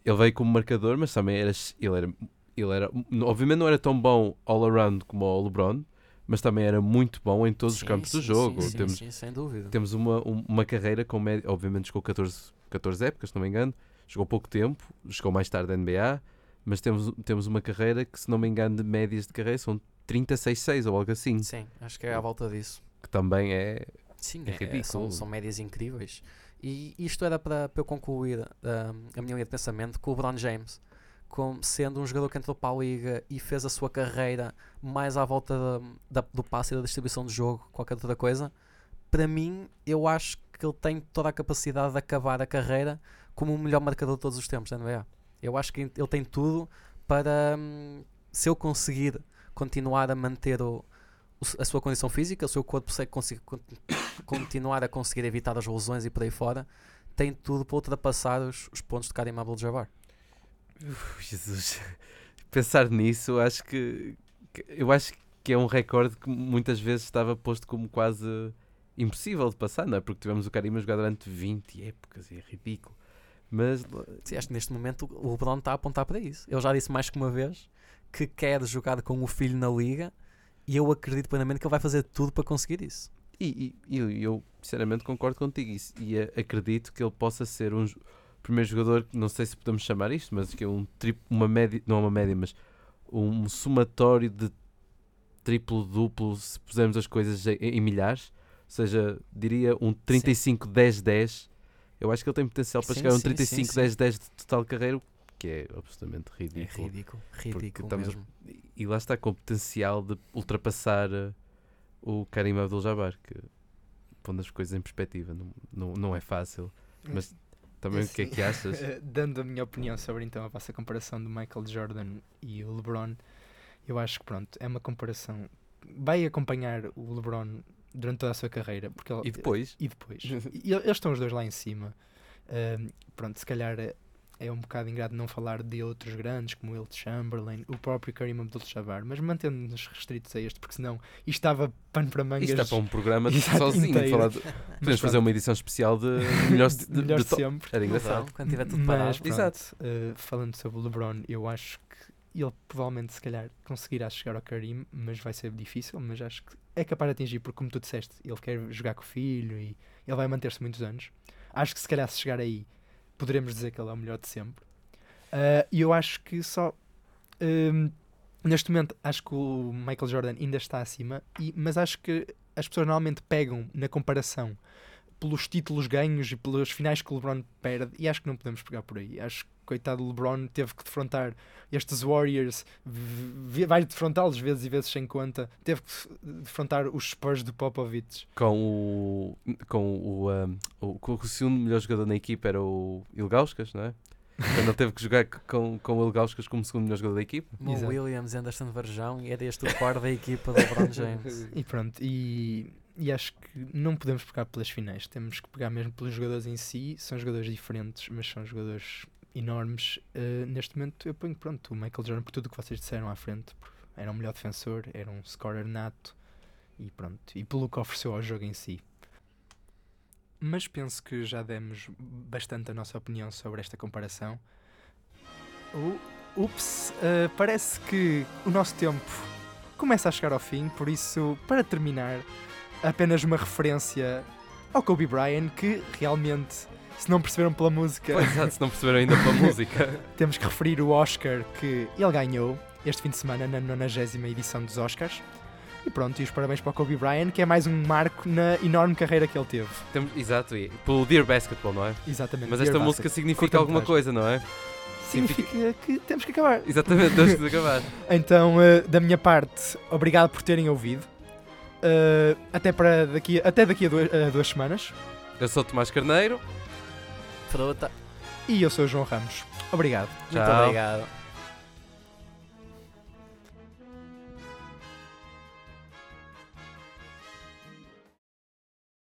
ele veio como marcador, mas também era. Ele era, ele era. Obviamente não era tão bom all around como o LeBron, mas também era muito bom em todos os Sim, campos do sim, jogo. Sim, Temos, sem dúvida. temos uma, um- uma carreira com média. Obviamente jogou 14, 14 épocas, se não me engano. Jogou pouco tempo, jogou mais tarde na NBA, mas temos, temos uma carreira que, se não me engano, de médias de carreira são 36-6 ou algo assim, Sim, acho que é à volta disso. que também é. Sim, É é- ridículo. são, são médias incríveis. E isto era para, para eu concluir ah, a minha linha de pensamento com o LeBron James, como sendo um jogador que entrou para a liga e fez a sua carreira mais à volta da, da- do passe e da distribuição de jogo, qualquer outra coisa. Para mim, eu acho que ele tem toda a capacidade de acabar a carreira como o melhor marcador de todos os tempos da NBA. Eu acho que ele tem tudo para, hum, se eu conseguir continuar a manter o, a sua condição física, o seu corpo se conseguir con- continuar a conseguir evitar as lesões e por aí fora, tem tudo para ultrapassar os, os pontos de Karim Abdul-Jabbar. Uf, Jesus. Pensar nisso, acho que, Eu acho que é um recorde que muitas vezes estava posto como quase impossível de passar, não é? Porque tivemos o Karim a jogar durante 20 épocas e é ridículo. Mas Sim, acho que neste momento o LeBron está a apontar para isso. Ele já disse mais que uma vez que quer jogar com o filho na liga e eu acredito plenamente que ele vai fazer tudo para conseguir isso. E, e- eu, eu, sinceramente concordo contigo e, s- e a- acredito que ele possa ser um primeiro jogador, não sei se podemos chamar isto, mas que é um triplo, uma média, não é uma média, mas um somatório de triplo-duplo, se pusermos as coisas em, em milhares, ou seja, diria um 35-10-10. Eu acho que ele tem potencial para Sim, chegar a um sim, sim, 35-10-10 de total carreira, que é absolutamente É ridículo. ridículo, ridículo estamos mesmo. E lá está com o potencial de ultrapassar uh, o Karim Abdul-Jabbar, que pondo as coisas em perspectiva, não, não, não é fácil. Mas também o que é que achas? Eh, Dando a minha opinião sobre então a vossa comparação do Michael Jordan e o LeBron, eu acho que pronto, é uma comparação. Vai acompanhar o LeBron durante toda a sua carreira. Porque ele- E depois? E depois. E eles estão os dois lá em cima. Pronto, se calhar é, é um bocado ingrato não falar de outros grandes como o Wilt Chamberlain, o próprio Karim Abdul-Jabbar, mas mantendo-nos restritos a este, porque senão isto estava pano para mangas. Isto está para um programa de- sozinho. Falar de- Podemos fazer uma edição especial de melhores de, de, melhor de sempre. Era engraçado. verão, quando tiver tudo Mas parado. pronto, Exato. eh, falando sobre o LeBron, eu acho que ele provavelmente se calhar conseguirá chegar ao Karim, mas vai ser difícil, mas acho que é capaz de atingir, porque como tu disseste, ele quer jogar com o filho e ele vai manter-se muitos anos. Acho que se calhar se chegar aí, poderemos dizer que ele é o melhor de sempre. Ah, E eu acho que só hum, neste momento acho que o Michael Jordan ainda está acima, e, mas acho que as pessoas normalmente pegam na comparação pelos títulos ganhos e pelos finais que o LeBron perde, e acho que não podemos pegar por aí. Acho coitado do LeBron teve que defrontar estes Warriors, vai defrontá-los vezes e vezes sem conta, teve que defrontar os Spurs do Popovich. Com o. Com o, um, o, com o segundo melhor jogador na equipa era o Ilgauskas, não é? Quando ele teve que jogar com, com o Ilgauskas como segundo melhor jogador da equipa. Mo Exato. Williams, Anderson Varjão e era este o par da equipa do LeBron James. E pronto, e, e acho que não podemos pegar pelas finais, temos que pegar mesmo pelos jogadores em si. São jogadores diferentes, mas são jogadores enormes. Uh, neste momento, eu ponho pronto o Michael Jordan por tudo o que vocês disseram à frente. Era um melhor defensor, era um scorer nato e pronto, e pelo que ofereceu ao jogo em si. Mas penso que já demos bastante a nossa opinião sobre esta comparação. O- Ups, uh, parece que o nosso tempo começa a chegar ao fim, por isso, para terminar, apenas uma referência ao Kobe Bryant, que realmente, se não perceberam pela música, Pois, exato, se não perceberam ainda pela música. temos que referir o Oscar que ele ganhou este fim de semana na 90 edição dos Oscars. E pronto, e os parabéns para o Kobe Bryant, que é mais um marco na enorme carreira que ele teve. Temos- exato, e pelo Dear Basketball, não é? Exatamente. Mas Dear esta Basket. música significa alguma coisa, não é? significa que temos que acabar. Exatamente, temos que acabar. Então, eh, da minha parte, obrigado por terem ouvido. Eh, até, para daqui, até daqui a duas, a duas semanas. Eu sou o Tomás Carneiro. Fruta. E eu sou o João Ramos. Obrigado. Muito Tchau. obrigado.